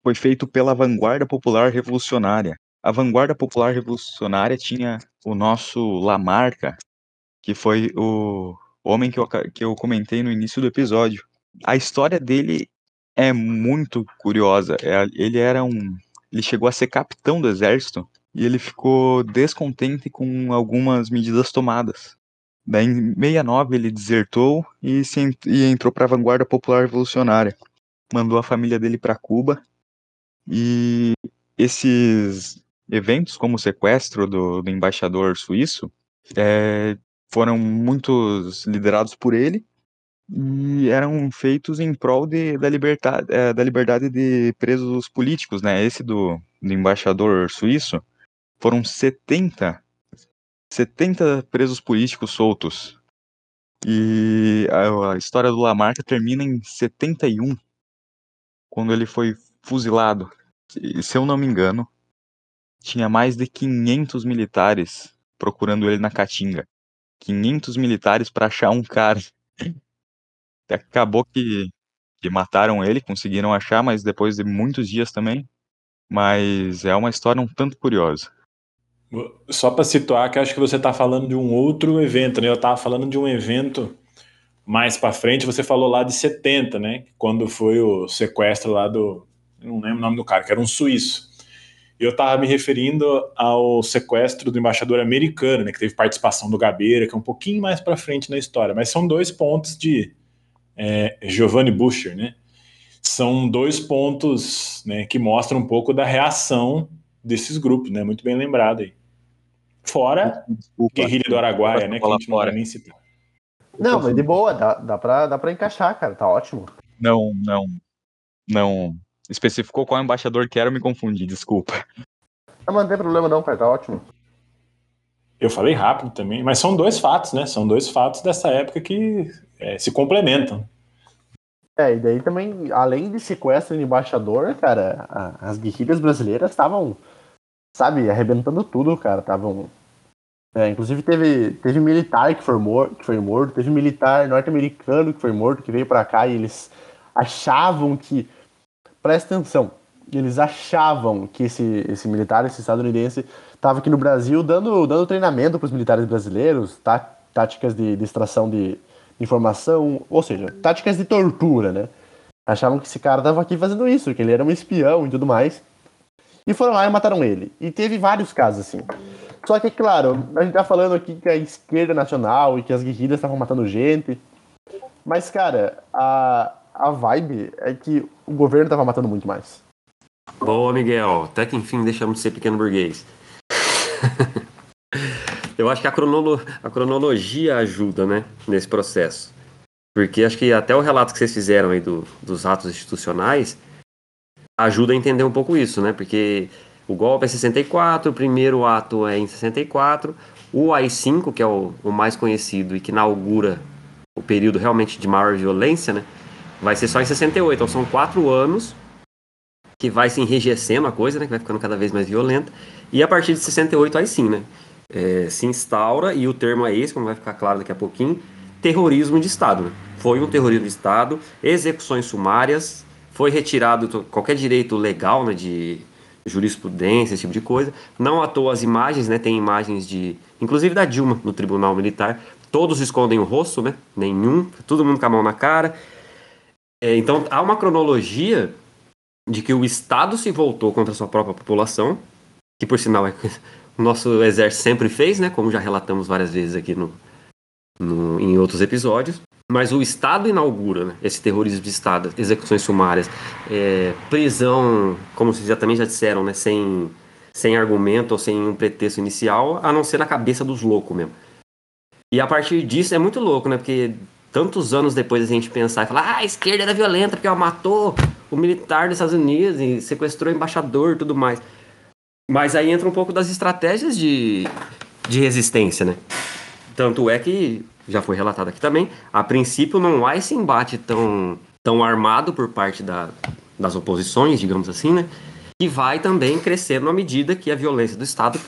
G: foi feito pela Vanguarda Popular Revolucionária, a vanguarda popular revolucionária tinha o nosso Lamarca, que foi o homem que eu, que eu comentei no início do episódio. A história dele é muito curiosa. É, ele era um. Ele chegou a ser capitão do exército e ele ficou descontente com algumas medidas tomadas. Daí, em 69, ele desertou e, se, e entrou para a vanguarda popular revolucionária. Mandou a família dele para Cuba e esses eventos como o sequestro do, do embaixador suíço é, foram muitos liderados por ele e eram feitos em prol de, da, liberdade, é, da liberdade de presos políticos, né? Esse do, do embaixador suíço foram 70, 70 presos políticos soltos. E a, a história do Lamarca termina em 71, quando ele foi fuzilado. E, se eu não me engano, tinha mais de 500 militares procurando ele na Caatinga. 500 militares para achar um cara. Acabou que, que mataram ele, conseguiram achar, mas depois de muitos dias também. Mas é uma história um tanto curiosa.
E: Só para situar, que acho que você está falando de um outro evento, né? Eu estava falando de um evento mais para frente. Você falou lá de 70, né? Quando foi o sequestro lá do. Não lembro o nome do cara, que era um suíço. Eu estava me referindo ao sequestro do embaixador americano, né, que teve participação do Gabeira, que é um pouquinho mais para frente na história, mas são dois pontos de é, Giovanni Buscher, né? São dois pontos né, que mostram um pouco da reação desses grupos, né? Muito bem lembrado aí. Fora Desculpa, Guerrilha do Araguaia, né? Que a gente não vai nem citar.
D: Não, mas de boa, dá, dá, pra, dá pra encaixar, cara, tá ótimo.
G: Não, não, não, especificou qual embaixador que era, eu me confundi, desculpa.
D: Não, não tem problema não, cara, tá ótimo.
E: Eu falei rápido também, mas são dois fatos, né? São dois fatos dessa época que é, se complementam.
D: É, e daí também, além de sequestro de embaixador, cara, a, as guerrilhas brasileiras estavam, sabe, arrebentando tudo, cara. Estavam É, inclusive teve, teve militar que foi, morto, que foi morto, teve militar norte-americano que foi morto, que veio pra cá e eles achavam que. Presta atenção. Eles achavam que esse, esse militar, esse estadunidense, estava aqui no Brasil dando, dando treinamento para os militares brasileiros, tá, táticas de, de extração de informação, ou seja, táticas de tortura, né? Achavam que esse cara estava aqui fazendo isso, que ele era um espião e tudo mais. E foram lá e mataram ele. E teve vários casos assim. Só que, claro, a gente tá falando aqui que a esquerda nacional e que as guerrilhas estavam matando gente. Mas, cara, a, a vibe é que o governo tava matando muito mais.
F: Boa, Miguel. Até que enfim deixamos de ser pequeno burguês. Eu acho que a, cronolo... a cronologia ajuda, né, nesse processo. Porque acho que até o relato que vocês fizeram aí do, dos atos institucionais ajuda a entender um pouco isso, né? Porque o golpe é 64, o primeiro ato é em 64, o AI-5, que é o, o mais conhecido e que inaugura o período realmente de maior violência, né? Vai ser só em 68, então são quatro anos que vai se enrijecendo a coisa, né? Que vai ficando cada vez mais violenta. E a partir de 68, aí sim, né? É, se instaura, e o termo é esse, como vai ficar claro daqui a pouquinho, terrorismo de Estado. Né? Foi um terrorismo de Estado, execuções sumárias, foi retirado qualquer direito legal né, de jurisprudência, esse tipo de coisa. Não à toa as imagens, né? Tem imagens de. Inclusive da Dilma no Tribunal Militar. Todos escondem o rosto, né? Nenhum, todo mundo com a mão na cara. É, então há uma cronologia de que o Estado se voltou contra a sua própria população, que por sinal é o nosso exército sempre fez, né? Como já relatamos várias vezes aqui no, no em outros episódios. Mas o Estado inaugura né, esse terrorismo de Estado, execuções sumárias, é, prisão, como vocês já também já disseram, né, sem, sem argumento ou sem um pretexto inicial, a não ser na cabeça dos loucos mesmo. E a partir disso é muito louco, né? Porque tantos anos depois a gente pensar e falar, ah, a esquerda era violenta porque ela matou o militar dos Estados Unidos e sequestrou o embaixador e tudo mais. Mas aí entra um pouco das estratégias de, de resistência, né? Tanto é que, já foi relatado aqui também, a princípio não há esse embate tão, tão armado por parte da, das oposições, digamos assim, né? Que vai também crescendo à medida que a violência do Estado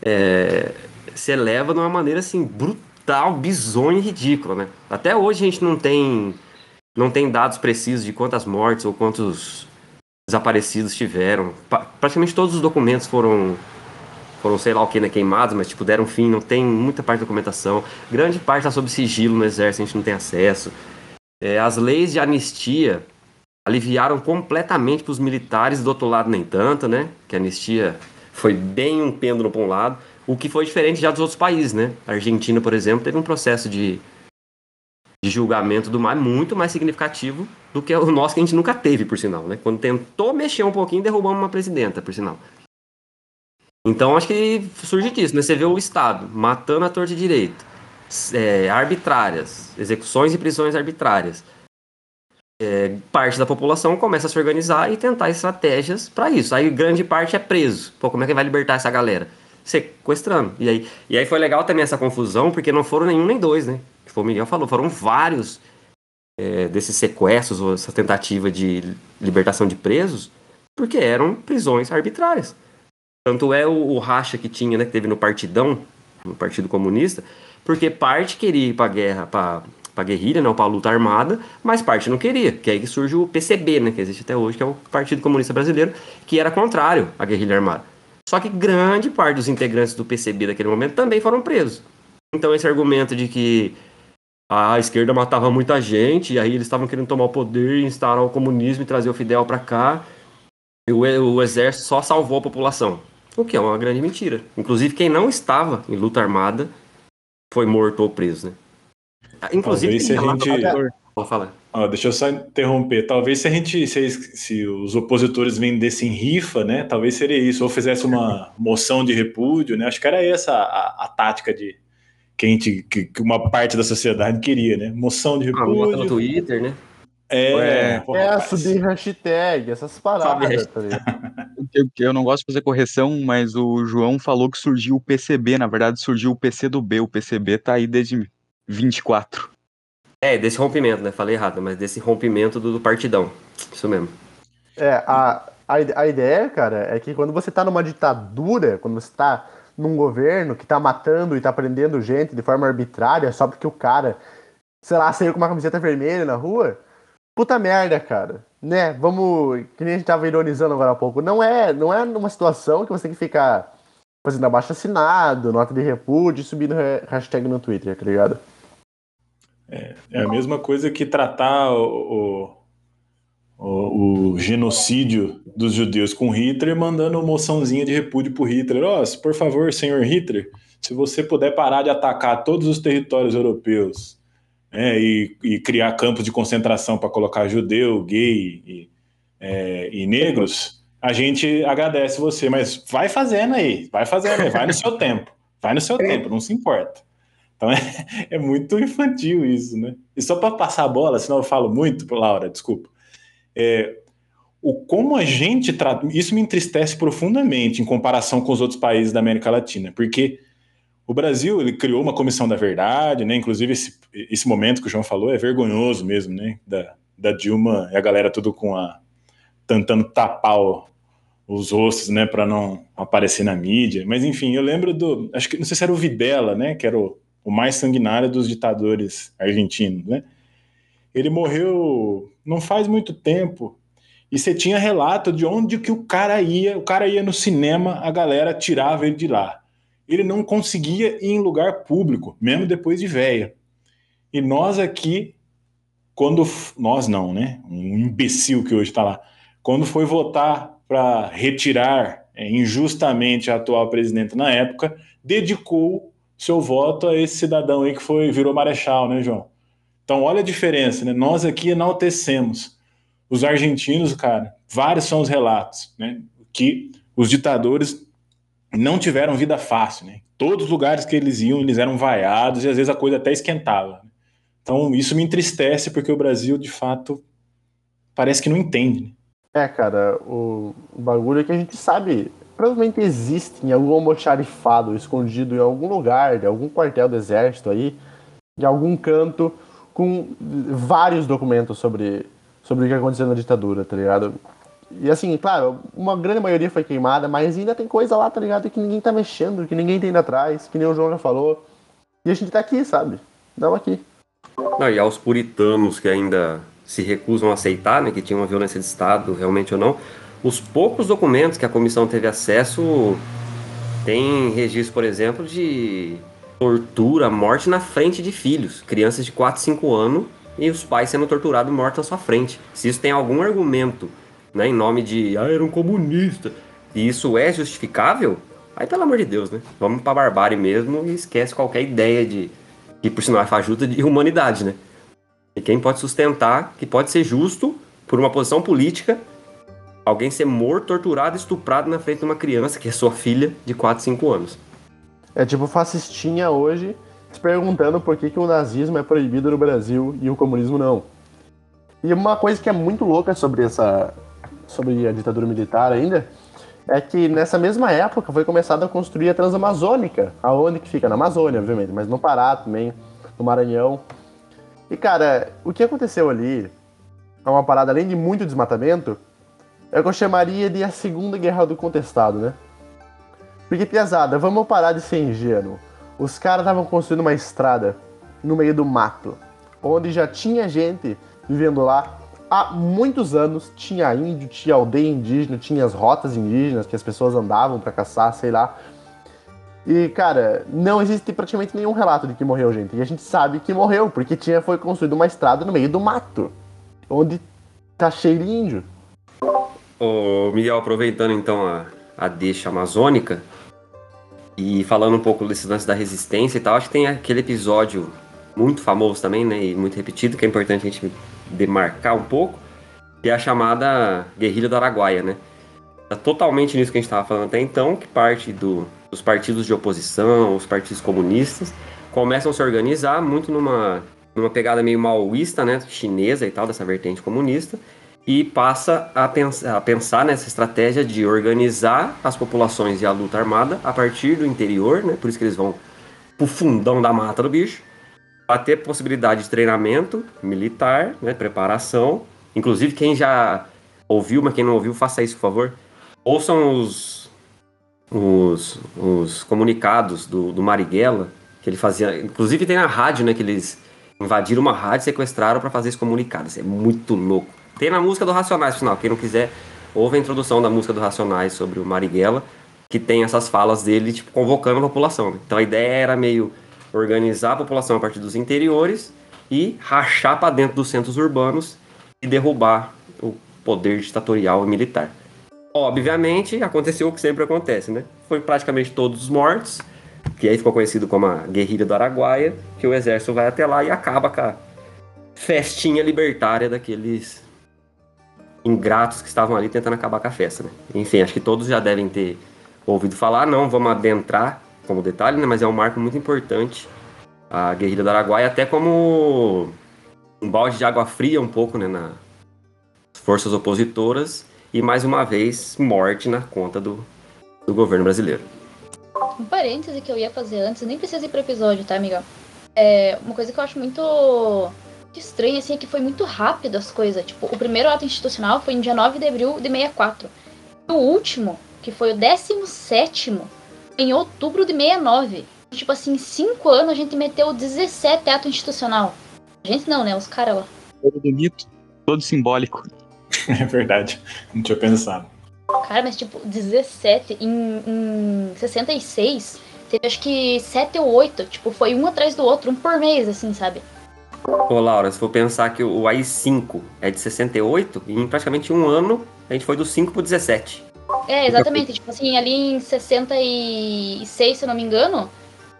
F: é, se eleva de uma maneira assim brutal, bizonha e ridícula, né? Até hoje a gente não tem não tem dados precisos de quantas mortes ou quantos desaparecidos tiveram. Praticamente todos os documentos foram foram sei lá o que, né, queimados, mas tipo deram fim, não tem muita parte da documentação. Grande parte está sob sigilo no exército, a gente não tem acesso. É, as leis de anistia aliviaram completamente para os militares, do outro lado nem tanto, né? Que a anistia foi bem um pêndulo para um lado, o que foi diferente já dos outros países, né? A Argentina, por exemplo, teve um processo de, de julgamento do mar muito mais significativo do que o nosso que a gente nunca teve, por sinal, né? Quando tentou mexer um pouquinho, derrubamos uma presidenta, por sinal. Então acho que surge disso, né? Você vê o Estado matando a torta de direito, é, arbitrárias, execuções e prisões arbitrárias. É, parte da população começa a se organizar e tentar estratégias para isso. Aí grande parte é preso. Pô, como é que vai libertar essa galera? Sequestrando. E aí, e aí foi legal também essa confusão, porque não foram nenhum nem dois, né? Como o Miguel falou, foram vários é, desses sequestros ou essa tentativa de libertação de presos, porque eram prisões arbitrárias. Tanto é o, o racha que tinha, né, que teve no Partidão, no Partido Comunista, porque parte queria ir para guerra, para para guerrilha, não, para luta armada, mas parte não queria, que é aí que surge o PCB, né, que existe até hoje, que é o Partido Comunista Brasileiro, que era contrário à guerrilha armada. Só que grande parte dos integrantes do PCB daquele momento também foram presos. Então esse argumento de que a esquerda matava muita gente, e aí eles estavam querendo tomar o poder, instaurar o comunismo e trazer o Fidel para cá, e o, o exército só salvou a população. O que é uma grande mentira. Inclusive, quem não estava em luta armada foi morto ou preso, né?
E: Inclusive, Talvez se a gente... Vou falar. Ah, deixa eu só interromper. Talvez se a gente, se, se, os opositores vendessem rifa, né? Talvez seria isso. Ou fizesse uma moção de repúdio, né? Acho que era essa a, a tática de que, a gente, que, que, uma parte da sociedade queria, né? Moção de repúdio. Ah,
F: no Twitter, né?
D: É, é essa de hashtag, essas paradas. Tá
G: eu, eu não gosto de fazer correção, mas o João falou que surgiu o PCB, na verdade surgiu o PC do B. O PCB tá aí desde 24.
F: É, desse rompimento, né? Falei errado, mas desse rompimento do, do partidão. Isso mesmo.
D: É, a, a, a ideia, cara, é que quando você tá numa ditadura, quando você tá num governo que tá matando e tá prendendo gente de forma arbitrária só porque o cara, sei lá, saiu com uma camiseta vermelha na rua, puta merda, cara. Né? Vamos. Que nem a gente tava ironizando agora há pouco. Não é, não é numa situação que você tem que ficar fazendo abaixo assinado, nota de repúdio subindo ha- hashtag no Twitter, tá ligado?
E: É a mesma coisa que tratar o, o, o- o genocídio dos judeus com Hitler, mandando uma moçãozinha de repúdio pro Hitler. Ó, se por favor, senhor Hitler, se você puder parar de atacar todos os territórios europeus né, e, e criar campos de concentração para colocar judeu, gay e, é, e negros, a gente agradece você, mas vai fazendo aí, vai fazendo aí, vai no seu tempo, vai no seu tempo, não se importa. Então é, é muito infantil isso, né? E só para passar a bola, senão eu falo muito, Laura, desculpa. É, o como a gente trata. Isso me entristece profundamente em comparação com os outros países da América Latina, porque o Brasil ele criou uma comissão da verdade, né? Inclusive, esse, esse momento que o João falou é vergonhoso mesmo, né? Da, da Dilma e a galera tudo com a. tentando tapar o- os rostos, né, para não aparecer na mídia. Mas enfim, eu lembro do. Acho que não sei se era o Videla, né? Que era o, o mais sanguinário dos ditadores argentinos, né? Ele morreu não faz muito tempo. E você tinha relato de onde que o cara ia. O cara ia no cinema, a galera tirava ele de lá. Ele não conseguia ir em lugar público, mesmo depois de véia. E nós aqui, quando. Nós não, né? Um imbecil que hoje está lá. Quando foi votar para retirar é, injustamente a atual presidenta na época, dedicou seu voto a esse cidadão aí que foi virou marechal, né, João? Então, olha a diferença, né? Nós aqui enaltecemos. Os argentinos, cara, vários são os relatos, né? Que os ditadores não tiveram vida fácil, né? Todos os lugares que eles iam, eles eram vaiados e às vezes a coisa até esquentava. né? Então, isso me entristece porque o Brasil, de fato, parece que não entende, né?
D: É, cara, o, o bagulho é que a gente sabe, provavelmente existe em algum almoxarifado escondido em algum lugar, de algum quartel do exército aí, em algum canto, com vários documentos sobre, sobre o que aconteceu na ditadura, tá ligado? E assim, claro, uma grande maioria foi queimada, mas ainda tem coisa lá, tá ligado? Que ninguém tá mexendo, que ninguém tem indo atrás, que nem o João já falou. E a gente tá aqui, sabe? Não aqui.
F: Não, e aos puritanos que ainda se recusam a aceitar, né, que tinha uma violência de Estado, realmente ou não, os poucos documentos que a comissão teve acesso tem registro, por exemplo, de tortura, morte na frente de filhos, crianças de 4, 5 anos e os pais sendo torturados mortos na sua frente. Se isso tem algum argumento, né, em nome de, ah, era um comunista, e isso é justificável, aí pelo amor de Deus, né, vamos pra barbárie mesmo e esquece qualquer ideia de, que por sinal é fajuta, de humanidade, né. E quem pode sustentar que pode ser justo, por uma posição política, alguém ser morto, torturado, estuprado na frente de uma criança, que é sua filha, de 4, 5 anos.
D: É tipo fascistinha hoje se perguntando por que, que o nazismo é proibido no Brasil e o comunismo não. E uma coisa que é muito louca sobre essa sobre a ditadura militar ainda é que nessa mesma época foi começada a construir a Transamazônica, aonde que fica na Amazônia, obviamente, mas no Pará também, no Maranhão. E cara, o que aconteceu ali é uma parada além de muito desmatamento, é o que eu chamaria de a Segunda Guerra do Contestado, né? Porque, piazada, vamos parar de ser ingênuo. Os caras estavam construindo uma estrada no meio do mato, onde já tinha gente vivendo lá há muitos anos. Tinha índio, tinha aldeia indígena, tinha as rotas indígenas que as pessoas andavam para caçar, sei lá. E, cara, não existe praticamente nenhum relato de que morreu gente. E a gente sabe que morreu, porque tinha, foi construída uma estrada no meio do mato, onde tá cheio de índio.
F: Ô, Miguel, aproveitando então a, a deixa amazônica e falando um pouco desse lance da resistência e tal, acho que tem aquele episódio muito famoso também, né, e muito repetido, que é importante a gente demarcar um pouco, que é a chamada Guerrilha do Araguaia, né? Tá totalmente nisso que a gente estava falando até então, que parte do, dos partidos de oposição, os partidos comunistas, começam a se organizar muito numa, numa pegada meio maoísta, né, chinesa e tal, dessa vertente comunista, e passa a pensar, a pensar nessa estratégia de organizar as populações e a luta armada a partir do interior, né? Por isso que eles vão pro fundão da mata do bicho, para ter possibilidade de treinamento militar, né? Preparação. Inclusive, quem já ouviu, mas quem não ouviu, faça isso, por favor. Ouçam os, os, os comunicados do, do Marighella, que ele fazia. Inclusive tem na rádio, né? Que eles invadiram uma rádio e sequestraram para fazer esse comunicado. Isso é muito louco. Tem na música do Racionais, final. Quem não quiser, ouve a introdução da música do Racionais sobre o Marighella, que tem essas falas dele, tipo, convocando a população. Né? Então a ideia era meio organizar a população a partir dos interiores e rachar para dentro dos centros urbanos e derrubar o poder ditatorial e militar. Obviamente, aconteceu o que sempre acontece, né? Foi praticamente todos mortos, que aí ficou conhecido como a Guerrilha do Araguaia, que o exército vai até lá e acaba com a festinha libertária daqueles ingratos que estavam ali tentando acabar com a festa, né? Enfim, acho que todos já devem ter ouvido falar, não vamos adentrar como detalhe, né? Mas é um marco muito importante, a Guerrilha do Araguaia, até como um balde de água fria um pouco, né? Na forças opositoras e mais uma vez morte na conta do, do governo brasileiro.
H: Um parêntese que eu ia fazer antes, nem precisa ir pro episódio, tá, amiga? É, uma coisa que eu acho muito, muito estranha, assim, é que foi muito rápido as coisas. Tipo, o primeiro ato institucional foi em dia 9 de abril de 64. E o último, que foi o 17 em outubro de 69. Tipo assim, em 5 anos a gente meteu 17 ato institucional. A gente não, né? Os caras lá.
G: Todo bonito, todo simbólico.
E: É verdade. Não tinha pensado.
H: Cara, mas tipo, 17 em, em 66, teve acho que 7 ou 8. Tipo, foi um atrás do outro, um por mês, assim, sabe?
F: Ô, Laura, se for pensar que o AI-5 é de 68, em praticamente um ano a gente foi do 5 pro 17.
H: É, exatamente. tipo assim, ali em 66, se eu não me engano,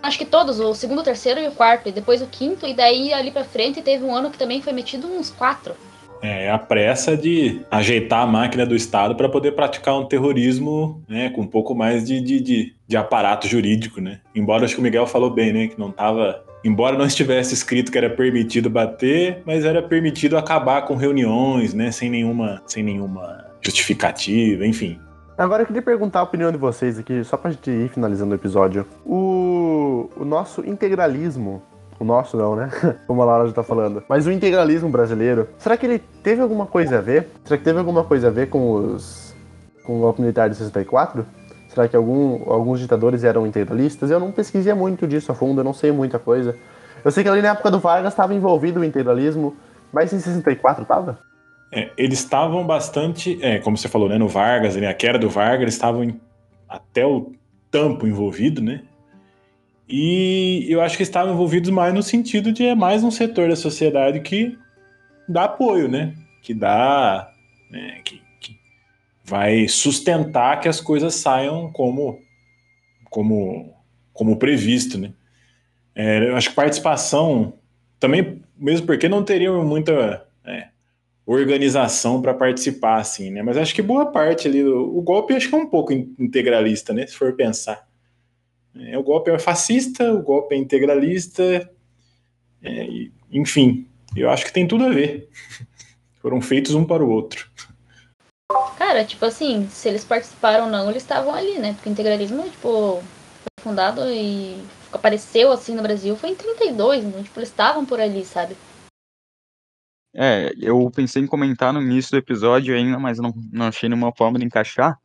H: acho que todos, o segundo, o terceiro e o quarto, e depois o quinto, e daí ali pra frente teve um ano que também foi metido uns quatro.
E: É a pressa de ajeitar a máquina do Estado para poder praticar um terrorismo né, com um pouco mais de, de, de, de aparato jurídico, né? Embora acho que o Miguel falou bem, né? Que não estava embora não estivesse escrito que era permitido bater, mas era permitido acabar com reuniões, né, sem nenhuma, sem nenhuma justificativa, enfim.
D: Agora eu queria perguntar a opinião de vocês aqui, só pra gente ir finalizando o episódio. O, o nosso integralismo, o nosso não, né? Como a Laura já tá falando. Mas o integralismo brasileiro, será que ele teve alguma coisa a ver? Será que teve alguma coisa a ver com os. com o golpe militar de 64? Será que algum, alguns ditadores eram integralistas? Eu não pesquisei muito disso a fundo, eu não sei muita coisa. Eu sei que ali na época do Vargas estava envolvido o integralismo, mas em 64 tava?
E: É, eles estavam bastante, é, como você falou, né, no Vargas, né, a queda do Vargas, eles estavam até o tampo envolvido, né? E eu acho que estavam envolvidos mais no sentido de é mais um setor da sociedade que dá apoio, né? Que dá, né, que vai sustentar que as coisas saiam como como como previsto, né? É, eu acho que participação também, mesmo porque não teriam muita é, organização para participar, assim, né? Mas acho que boa parte ali, o, o golpe acho que é um pouco integralista, né? Se for pensar. É, o golpe é fascista, o golpe é integralista, é, enfim, eu acho que tem tudo a ver. Foram feitos um para o outro.
H: Cara, tipo assim, se eles participaram ou não, eles estavam ali, né? Porque o integralismo, tipo, foi fundado e apareceu assim no Brasil foi em 32, então, tipo, eles estavam por ali, sabe?
G: É, eu pensei em comentar no início do episódio ainda, mas não, não achei nenhuma forma de encaixar.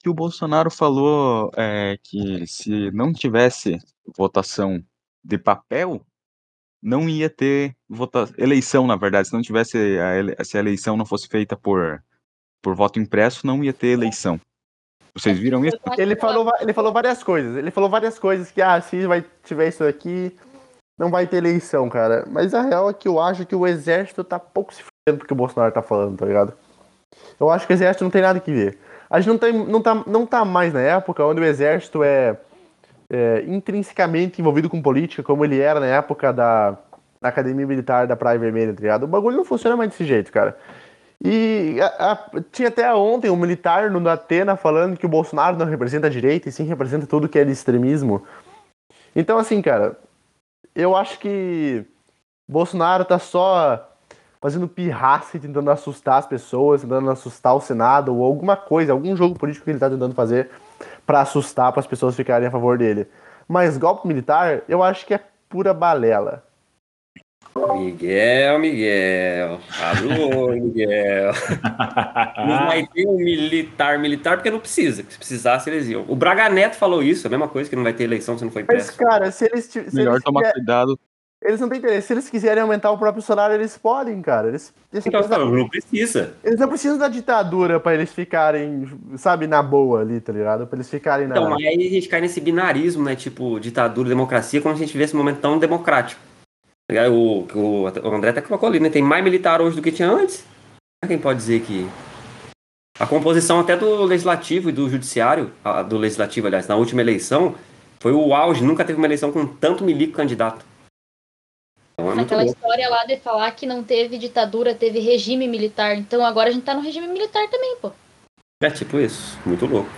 G: Que o Bolsonaro falou é, que se não tivesse votação de papel, não ia ter vota eleição, na verdade. Se não tivesse a, ele se a eleição não fosse feita por, por voto impresso, não ia ter eleição. Vocês viram isso?
D: Ele falou, ele falou várias coisas. Ele falou várias coisas que, ah, se vai tiver isso aqui, não vai ter eleição, cara. Mas a real é que eu acho que o exército tá pouco se fudendo porque o Bolsonaro tá falando, tá ligado? Eu acho que o exército não tem nada que ver. A gente não, tem, não, tá, não tá mais na época onde o exército é, é intrinsecamente envolvido com política, como ele era na época da, da Academia Militar da Praia Vermelha, tá ligado? O bagulho não funciona mais desse jeito, cara. E a, a, tinha até ontem um militar no Atena falando que o Bolsonaro não representa a direita e sim representa tudo que é de extremismo. Então, assim, cara, eu acho que Bolsonaro tá só fazendo pirraça e tentando assustar as pessoas, tentando assustar o Senado ou alguma coisa, algum jogo político que ele tá tentando fazer para assustar, para as pessoas ficarem a favor dele. Mas golpe militar, eu acho que é pura balela.
F: Miguel, Miguel. Alô, Miguel. Não vai ter um militar, militar, porque não precisa. Se precisasse, eles iam. O Braga Neto falou isso, a mesma coisa, que não vai ter eleição se não
D: Mas,
F: impresso.
D: cara, se eles. Se
G: Melhor
D: eles,
G: tomar
D: quiser-
G: cuidado.
D: eles não têm interesse. Se eles quiserem aumentar o próprio salário, eles podem, cara. Eles, eles,
F: Então,
D: eles, não,
F: não precisa.
D: eles não precisam da ditadura pra eles ficarem, sabe, na boa ali, tá ligado? Pra eles ficarem na.
F: Então, mas aí a gente cai nesse binarismo, né? Tipo, ditadura, democracia, como a gente vê esse momento tão democrático. Tá? O, o, o André até colocou ali, né? Tem mais militar hoje do que tinha antes. Quem pode dizer que. A composição até do legislativo e do judiciário, a- do legislativo, aliás, na última eleição, foi o auge. Nunca teve uma eleição com tanto milico candidato. Então é
H: Aquela história lá de falar que não teve ditadura, teve regime militar. Então agora a gente tá no regime militar também, pô.
F: É tipo isso. Muito louco.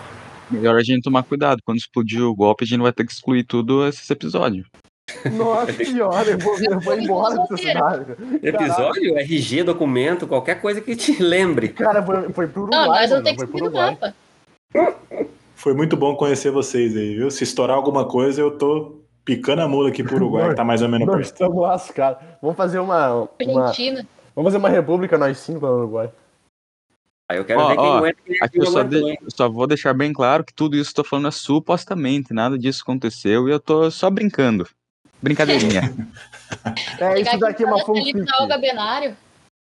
G: Melhor a gente tomar cuidado. Quando explodir o golpe, a gente vai ter que excluir tudo esse episódio.
D: Nossa senhora, eu vou, eu vou embora dessa cidade.
F: Episódio, RG, documento, qualquer coisa que te lembre.
D: Cara, foi, foi pro
H: Não,
D: Uruguai,
H: nós
D: mano,
H: vamos ter que subir no mapa.
E: Foi muito bom conhecer vocês aí, viu? Se estourar alguma coisa, eu tô picando a mula aqui pro Uruguai, que tá mais ou menos
D: Nós
E: perto.
D: estamos lascados. Vamos fazer uma, uma-
H: Argentina.
D: Vamos fazer uma república, nós cinco lá no Uruguai.
F: Aí eu quero
G: Ó,
F: ver quem
G: ó,
F: aguenta quem
G: Aqui eu só, de- só vou deixar bem claro que tudo isso que eu tô falando é supostamente, nada disso aconteceu e eu tô só brincando. Brincadeirinha.
D: É, isso daqui é uma fanfic.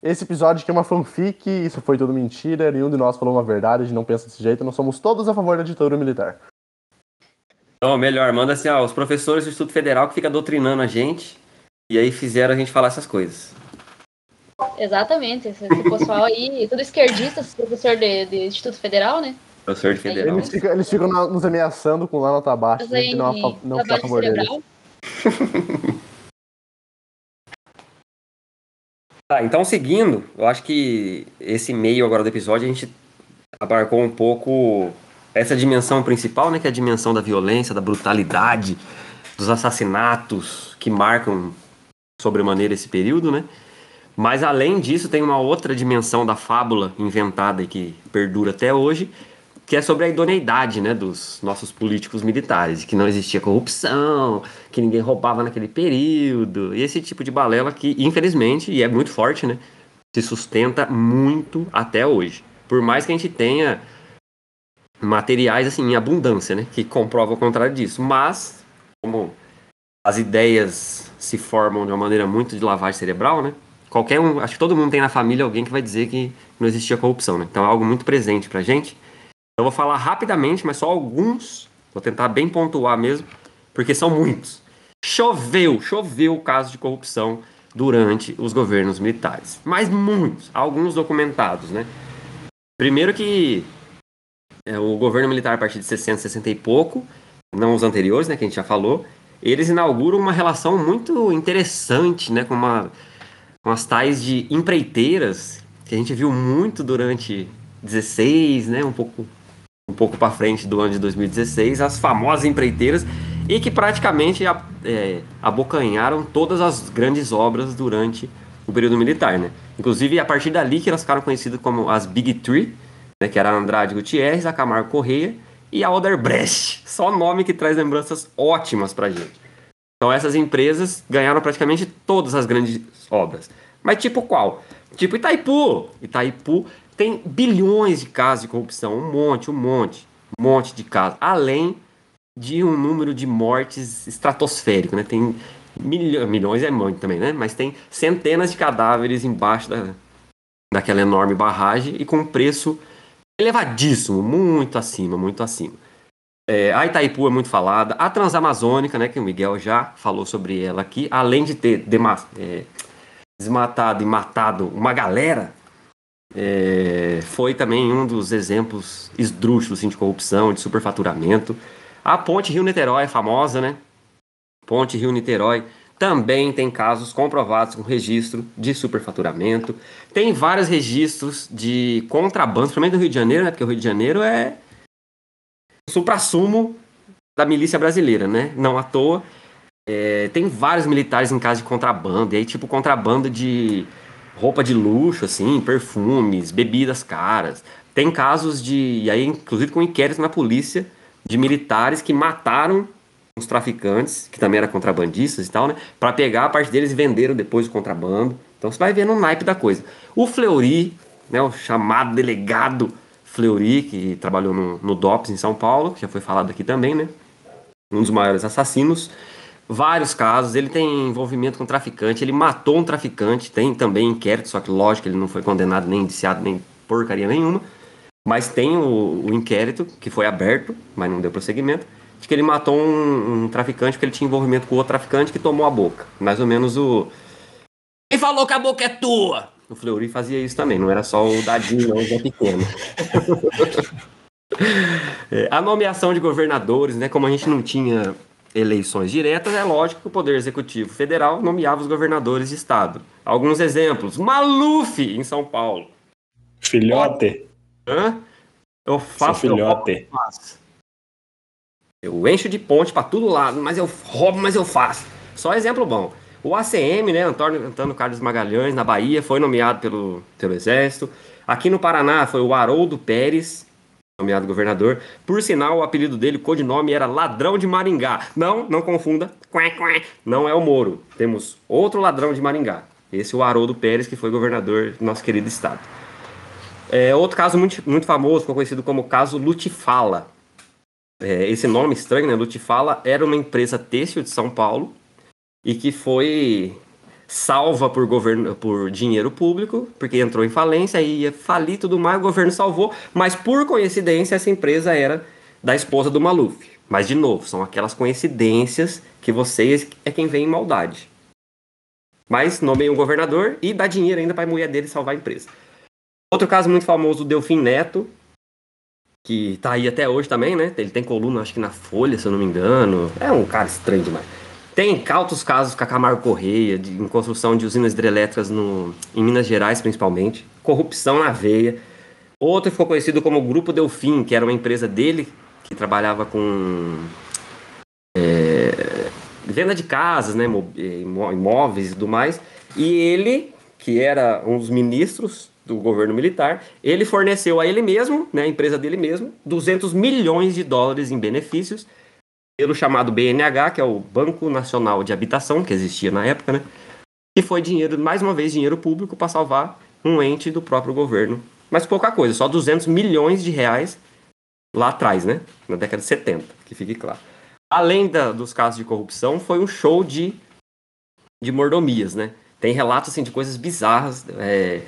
D: Esse episódio aqui é uma fanfic, isso foi tudo mentira, nenhum de nós falou uma verdade, a gente não pensa desse jeito, nós somos todos a favor da ditadura militar.
F: Não, melhor, manda assim, ó, os professores do Instituto Federal que fica doutrinando a gente, e aí fizeram a gente falar essas coisas.
H: Exatamente. Esse, esse pessoal aí, tudo esquerdista, esse professor de, de Instituto Federal, né?
F: Professor de Federal.
D: Eles ficam, eles ficam na- nos ameaçando com lá nota abaixo,
H: Mas
D: a gente
H: aí,
D: não, é não fica a favor deles.
F: Tá, então seguindo, eu acho que esse meio agora do episódio a gente abarcou um pouco essa dimensão principal, né, que é a dimensão da violência, da brutalidade, dos assassinatos que marcam sobremaneira esse período, né? Mas além disso, tem uma outra dimensão da fábula inventada e que perdura até hoje, que é sobre a idoneidade, né, dos nossos políticos militares, que não existia corrupção, que ninguém roubava naquele período, e esse tipo de balela que, infelizmente, e é muito forte, né, se sustenta muito até hoje. Por mais que a gente tenha materiais assim em abundância, né, que comprovam o contrário disso, mas como as ideias se formam de uma maneira muito de lavagem cerebral, né? Qualquer um, acho que todo mundo tem na família alguém que vai dizer que não existia corrupção, né? Então é algo muito presente pra gente. Eu vou falar rapidamente, mas só alguns, vou tentar bem pontuar mesmo, porque são muitos. Choveu, choveu o caso de corrupção durante os governos militares. Mas muitos, alguns documentados, né? Primeiro que é, o governo militar a partir de 60, 60 e pouco, não os anteriores, né, que a gente já falou, eles inauguram uma relação muito interessante, né, com, uma, com as tais de empreiteiras, que a gente viu muito durante 16, né, um pouco um pouco para frente do ano de 2016, as famosas empreiteiras, e que praticamente é, abocanharam todas as grandes obras durante o período militar, né? Inclusive, a partir dali que elas ficaram conhecidas como as Big Three, né, que era Andrade Gutierrez, a Camargo Correia e a Oderbrecht. Só nome que traz lembranças ótimas pra gente. Então essas empresas ganharam praticamente todas as grandes obras. Mas tipo qual? Tipo Itaipu. Itaipu tem bilhões de casos de corrupção, um monte, um monte, um monte de casos. Além de um número de mortes estratosférico, né? Tem milho- milhões é muito também, né? Mas tem centenas de cadáveres embaixo da, daquela enorme barragem e com um preço elevadíssimo, muito acima, muito acima. É, a Itaipu é muito falada, a Transamazônica, né, que o Miguel já falou sobre ela aqui, além de ter é, desmatado e matado uma galera, é, foi também um dos exemplos esdrúxulos assim, de corrupção, de superfaturamento. A Ponte Rio-Niterói é famosa, né? Ponte Rio-Niterói também tem casos comprovados com registro de superfaturamento. Tem vários registros de contrabando, principalmente no Rio de Janeiro, né? Porque o Rio de Janeiro é o supra-sumo da milícia brasileira, né? Não à toa. é, tem vários militares em caso de contrabando. E aí, tipo, contrabando de roupa de luxo, assim, perfumes, bebidas caras. Tem casos de. E aí, inclusive, com inquéritos na polícia de militares que mataram os traficantes, que também eram contrabandistas e tal, né? Para pegar a parte deles e venderam depois o contrabando. Então você vai vendo o naipe da coisa. O Fleury, né, o chamado delegado Fleury, que trabalhou no, no DOPS em São Paulo, que já foi falado aqui também, né? Um dos maiores assassinos. Vários casos, ele tem envolvimento com traficante, ele matou um traficante, tem também inquérito, só que lógico ele não foi condenado nem indiciado, nem porcaria nenhuma. Mas tem o, o inquérito, que foi aberto, mas não deu prosseguimento, de que ele matou um, um traficante porque ele tinha envolvimento com outro traficante que tomou a boca. Mais ou menos o. Quem falou que a boca é tua? O Fleury fazia isso também, não era só o dadinho, não, o Zé Pequeno. É, a nomeação de governadores, né? Como a gente não tinha eleições diretas, é lógico que o Poder Executivo Federal nomeava os governadores de estado. Alguns exemplos: Maluf, em São Paulo.
E: Filhote.
F: Hã? Eu faço,
E: Seu filhote.
F: eu faço. Eu encho de ponte pra todo lado, mas eu roubo, mas eu faço. Só exemplo bom. O ACM, né, Antônio, Antônio Carlos Magalhães, na Bahia, foi nomeado pelo, pelo Exército. Aqui no Paraná foi o Haroldo Pérez, nomeado governador. Por sinal, o apelido dele, o codinome, era Ladrão de Maringá. Não, não confunda. Não é o Moro. Temos outro ladrão de Maringá. Esse é o Haroldo Pérez, que foi governador do nosso querido estado. É, outro caso muito, muito famoso, ficou conhecido como caso Lutifala. É, esse nome estranho, né? Lutifala era uma empresa têxtil de São Paulo e que foi salva por governo por dinheiro público, porque entrou em falência e ia falir tudo mais, o governo salvou, mas por coincidência essa empresa era da esposa do Maluf. Mas de novo, são aquelas coincidências que vocês é quem vem em maldade. Mas nomeia um governador e dá dinheiro ainda para a mulher dele salvar a empresa. Outro caso muito famoso, o Delfim Neto, que tá aí até hoje também, né? Ele tem coluna, acho que na Folha, se eu não me engano. É um cara estranho demais. Tem altos casos com a Camargo Correia, de, em construção de usinas hidrelétricas no, em Minas Gerais, principalmente. Corrupção na veia. Outro ficou conhecido como Grupo Delfim, que era uma empresa dele que trabalhava com é, venda de casas, né, imó- imóveis e tudo mais. E ele, que era um dos ministros do governo militar, ele forneceu a ele mesmo, né, a empresa dele mesmo, 200 milhões de dólares em benefícios pelo chamado BNH, que é o Banco Nacional de Habitação, que existia na época, né? E foi dinheiro, mais uma vez, dinheiro público para salvar um ente do próprio governo. Mas pouca coisa, só 200 milhões de reais lá atrás, né? Na década de 70, que fique claro. Além da- dos casos de corrupção, foi um show de, de mordomias, né? Tem relatos assim, de coisas bizarras, é,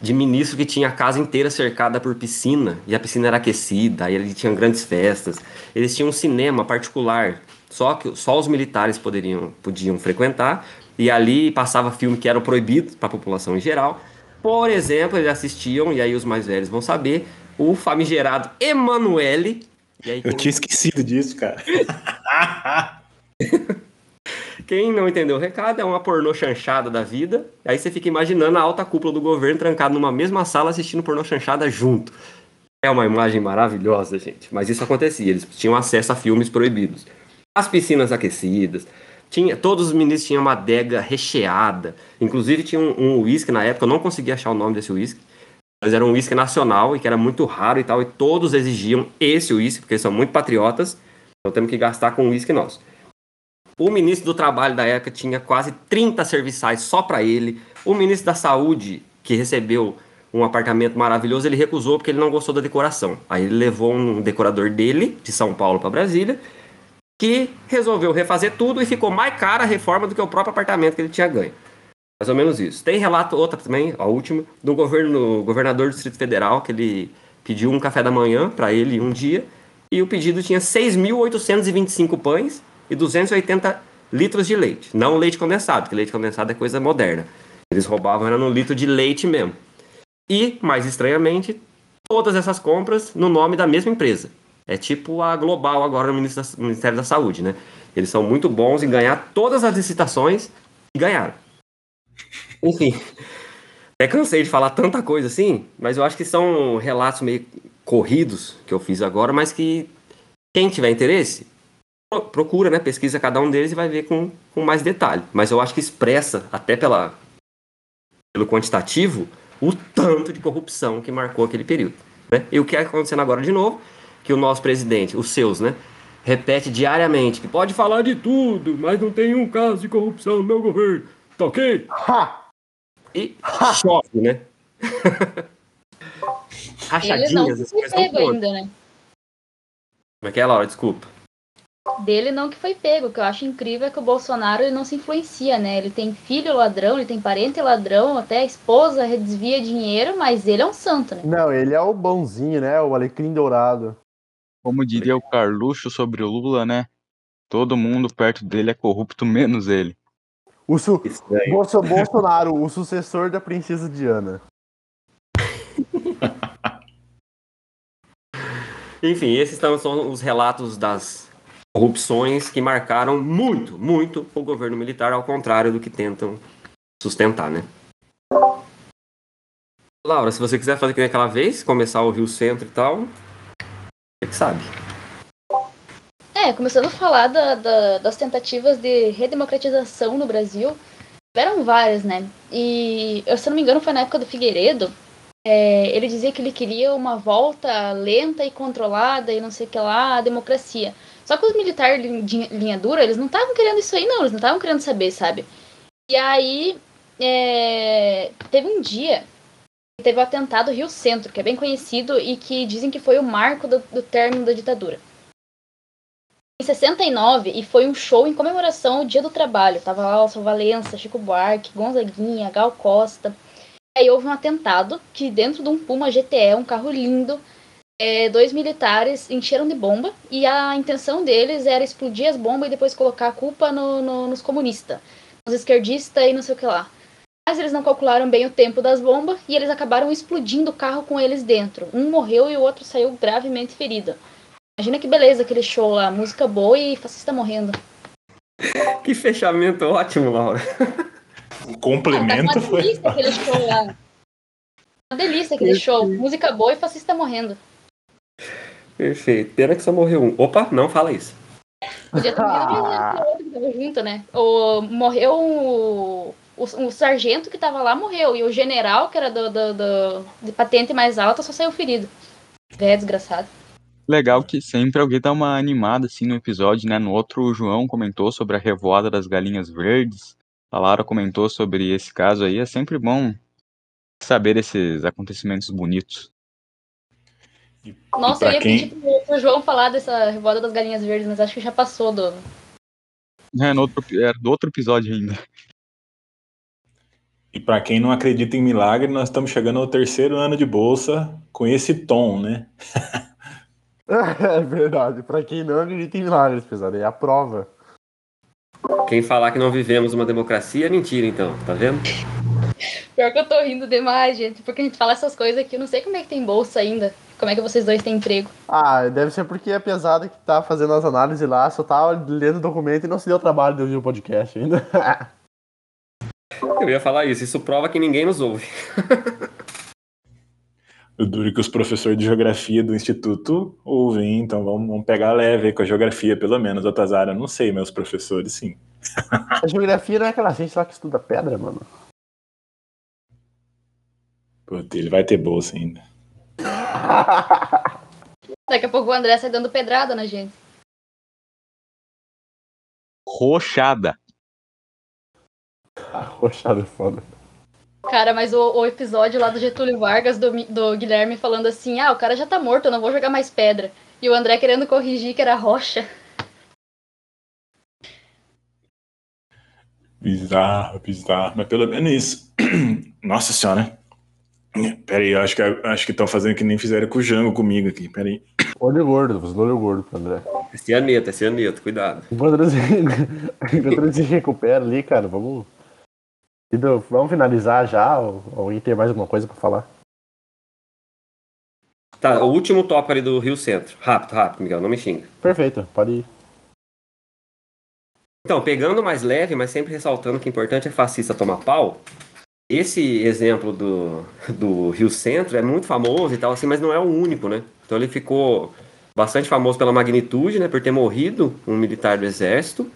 F: de ministro que tinha a casa inteira cercada por piscina, e a piscina era aquecida, aí ele tinha grandes festas. Eles tinham um cinema particular, só que só os militares poderiam, podiam frequentar, e ali passava filme que eram proibidos para a população em geral. Por exemplo, eles assistiam, e aí os mais velhos vão saber, o famigerado Emanuele. E aí,
E: Eu
F: quem-
E: tinha esquecido disso, cara.
F: Quem não entendeu o recado é uma pornô chanchada da vida. Aí você fica imaginando a alta cúpula do governo trancado numa mesma sala assistindo pornô chanchada junto. É uma imagem maravilhosa, gente. Mas isso acontecia. Eles tinham acesso a filmes proibidos. As piscinas aquecidas. Tinha, todos os ministros tinham uma adega recheada. Inclusive tinha um um uísque na época. Eu não consegui achar o nome desse uísque. Mas era um uísque nacional e que era muito raro e tal. E todos exigiam esse uísque, porque eles são muito patriotas. Então temos que gastar com uísque nosso. O ministro do Trabalho da época tinha quase 30 serviçais só para ele. O ministro da Saúde, que recebeu um apartamento maravilhoso, ele recusou porque ele não gostou da decoração. Aí ele levou um decorador dele, de São Paulo para Brasília, que resolveu refazer tudo e ficou mais cara a reforma do que o próprio apartamento que ele tinha ganho. Mais ou menos isso. Tem relato, outra também, a última, do governo, governador do Distrito Federal, que ele pediu um café da manhã para ele um dia, e o pedido tinha 6.825 pães e 280 litros de leite. Não leite condensado, porque leite condensado é coisa moderna. Eles roubavam era no litro de leite mesmo. E, mais estranhamente, todas essas compras no nome da mesma empresa. É tipo a Global agora no Ministério da- Saúde, né? Eles são muito bons em ganhar todas as licitações e ganharam. Enfim, até cansei de falar tanta coisa assim, mas eu acho que são relatos meio corridos que eu fiz agora, mas que quem tiver interesse, procura, né? Pesquisa cada um deles e vai ver com, com mais detalhe. Mas eu acho que expressa, até pela, pelo quantitativo, o tanto de corrupção que marcou aquele período. Né? E o que é acontecendo agora de novo, que o nosso presidente, os seus, né? repete diariamente que pode falar de tudo, mas não tem um caso de corrupção no meu governo. Tá ok?
D: Ha!
F: E chove, né?
H: Ele não
F: Rachadinhas, conta.
H: ainda, né?
F: Como é que é, Laura? Desculpa.
H: Dele não que foi pego. O que eu acho incrível é que o Bolsonaro ele não se influencia, né? Ele tem filho ladrão, ele tem parente ladrão, até a esposa desvia dinheiro, mas ele é um santo, né?
D: Não, ele é o bonzinho, né? O alecrim dourado.
G: Como diria o Carluxo sobre o Lula, né? Todo mundo perto dele é corrupto, menos ele.
D: O su... Bolso- Bolsonaro, o sucessor da princesa Diana.
F: Enfim, esses são os relatos das corrupções que marcaram muito, muito o governo militar, ao contrário do que tentam sustentar, né? Laura, se você quiser fazer que nem aquela vez, começar o Rio Centro e tal, você que sabe.
H: É, começando a falar da- da- das tentativas de redemocratização no Brasil, tiveram várias, né? E, eu, se não me engano, foi na época do Figueiredo. é, ele dizia que ele queria uma volta lenta e controlada e não sei o que lá, à democracia. Só que os militares linha- linha dura, eles não estavam querendo isso aí, não. Eles não estavam querendo saber, sabe? E aí, é, teve um dia que teve o atentado Rio Centro, que é bem conhecido e que dizem que foi o marco do, do término da ditadura em 69 e foi um show em comemoração ao Dia do Trabalho. Tava lá Alça Valença, Chico Buarque, Gonzaguinha, Gal Costa. Aí houve um atentado que dentro de um Puma GTE, um carro lindo, é, dois militares encheram de bomba e a intenção deles era explodir as bombas e depois colocar a culpa no- no- nos comunistas, nos esquerdistas e não sei o que lá. Mas eles não calcularam bem o tempo das bombas e eles acabaram explodindo o carro com eles dentro. Um morreu e o outro saiu gravemente ferido. Imagina que beleza aquele show lá, música boa e fascista morrendo.
F: Que fechamento ótimo, Laura.
E: O
H: Ah,
E: complemento
H: tá uma
E: foi.
H: delícia aquele show lá. Uma delícia aquele show. Música boa e fascista morrendo.
F: Perfeito. Pena que só morreu um. Opa, não fala isso.
H: Podia ter morrido o outro que tava junto, né? O, morreu o, o, o sargento que tava lá, morreu. E o general, que era do, do, do- de patente mais alta, só saiu ferido. É desgraçado.
G: Legal que sempre alguém dá uma animada assim no episódio, né? No outro, o João comentou sobre a revoada das galinhas verdes. A Lara comentou sobre esse caso aí. É sempre bom saber esses acontecimentos bonitos.
H: Nossa, eu ia
E: quem-
H: pedir pro, pro João falar dessa revolta das galinhas verdes, mas acho que já passou do.
G: É, no outro, é do outro episódio ainda.
E: E para quem não acredita em milagre, nós estamos chegando ao terceiro ano de bolsa com esse tom, né?
D: É verdade. Pra quem não acredita em milagres, pesado, é a prova.
F: Quem falar que não vivemos uma democracia é mentira, então, tá vendo?
H: Pior que eu tô rindo demais, gente, porque a gente fala essas coisas aqui, eu não sei como é que tem bolsa ainda. Como é que vocês dois têm emprego?
D: Ah, deve ser porque a pesada que tá fazendo as análises lá só tá lendo o documento e não se deu o trabalho de ouvir o podcast ainda.
F: Eu ia falar isso. Isso prova que ninguém nos ouve.
E: O duro é que os professores de geografia do instituto ouvem, então vamos, vamos pegar leve aí com a geografia, pelo menos. Outras áreas, eu não sei, meus professores, sim.
D: a geografia não é aquela gente lá que estuda pedra, mano.
E: Puta, ele vai ter bolsa ainda.
H: Daqui a pouco o André sai dando pedrada na gente.
G: Rochada.
D: Rochada é foda.
H: Cara, mas o, o episódio lá do Getúlio Vargas, do, do Guilherme falando assim, ah, o cara já tá morto, eu não vou jogar mais pedra. E o André querendo corrigir que era rocha.
E: Bizarro, bizarro. Mas pelo menos isso. Nossa senhora. Peraí, eu acho que acho que estão fazendo que nem fizeram com o Jango comigo aqui. Peraí.
D: Olho gordo, fazendo olho gordo pro André.
F: É cianeto, é cianeto, cuidado.
D: Enquanto ele se, ele se recupera ali, cara, vamos. Vamos finalizar já? Ou alguém tem mais alguma coisa pra falar?
F: Tá, o último tópico ali do Rio Centro. Rápido, rápido, Miguel, não me xinga.
D: Perfeito, pode ir.
F: Então, pegando mais leve, mas sempre ressaltando que o importante é fascista tomar pau. Esse exemplo do, do Rio Centro é muito famoso e tal, assim, mas não é o único, né? Então ele ficou bastante famoso pela magnitude, né? Por ter morrido um militar do exército.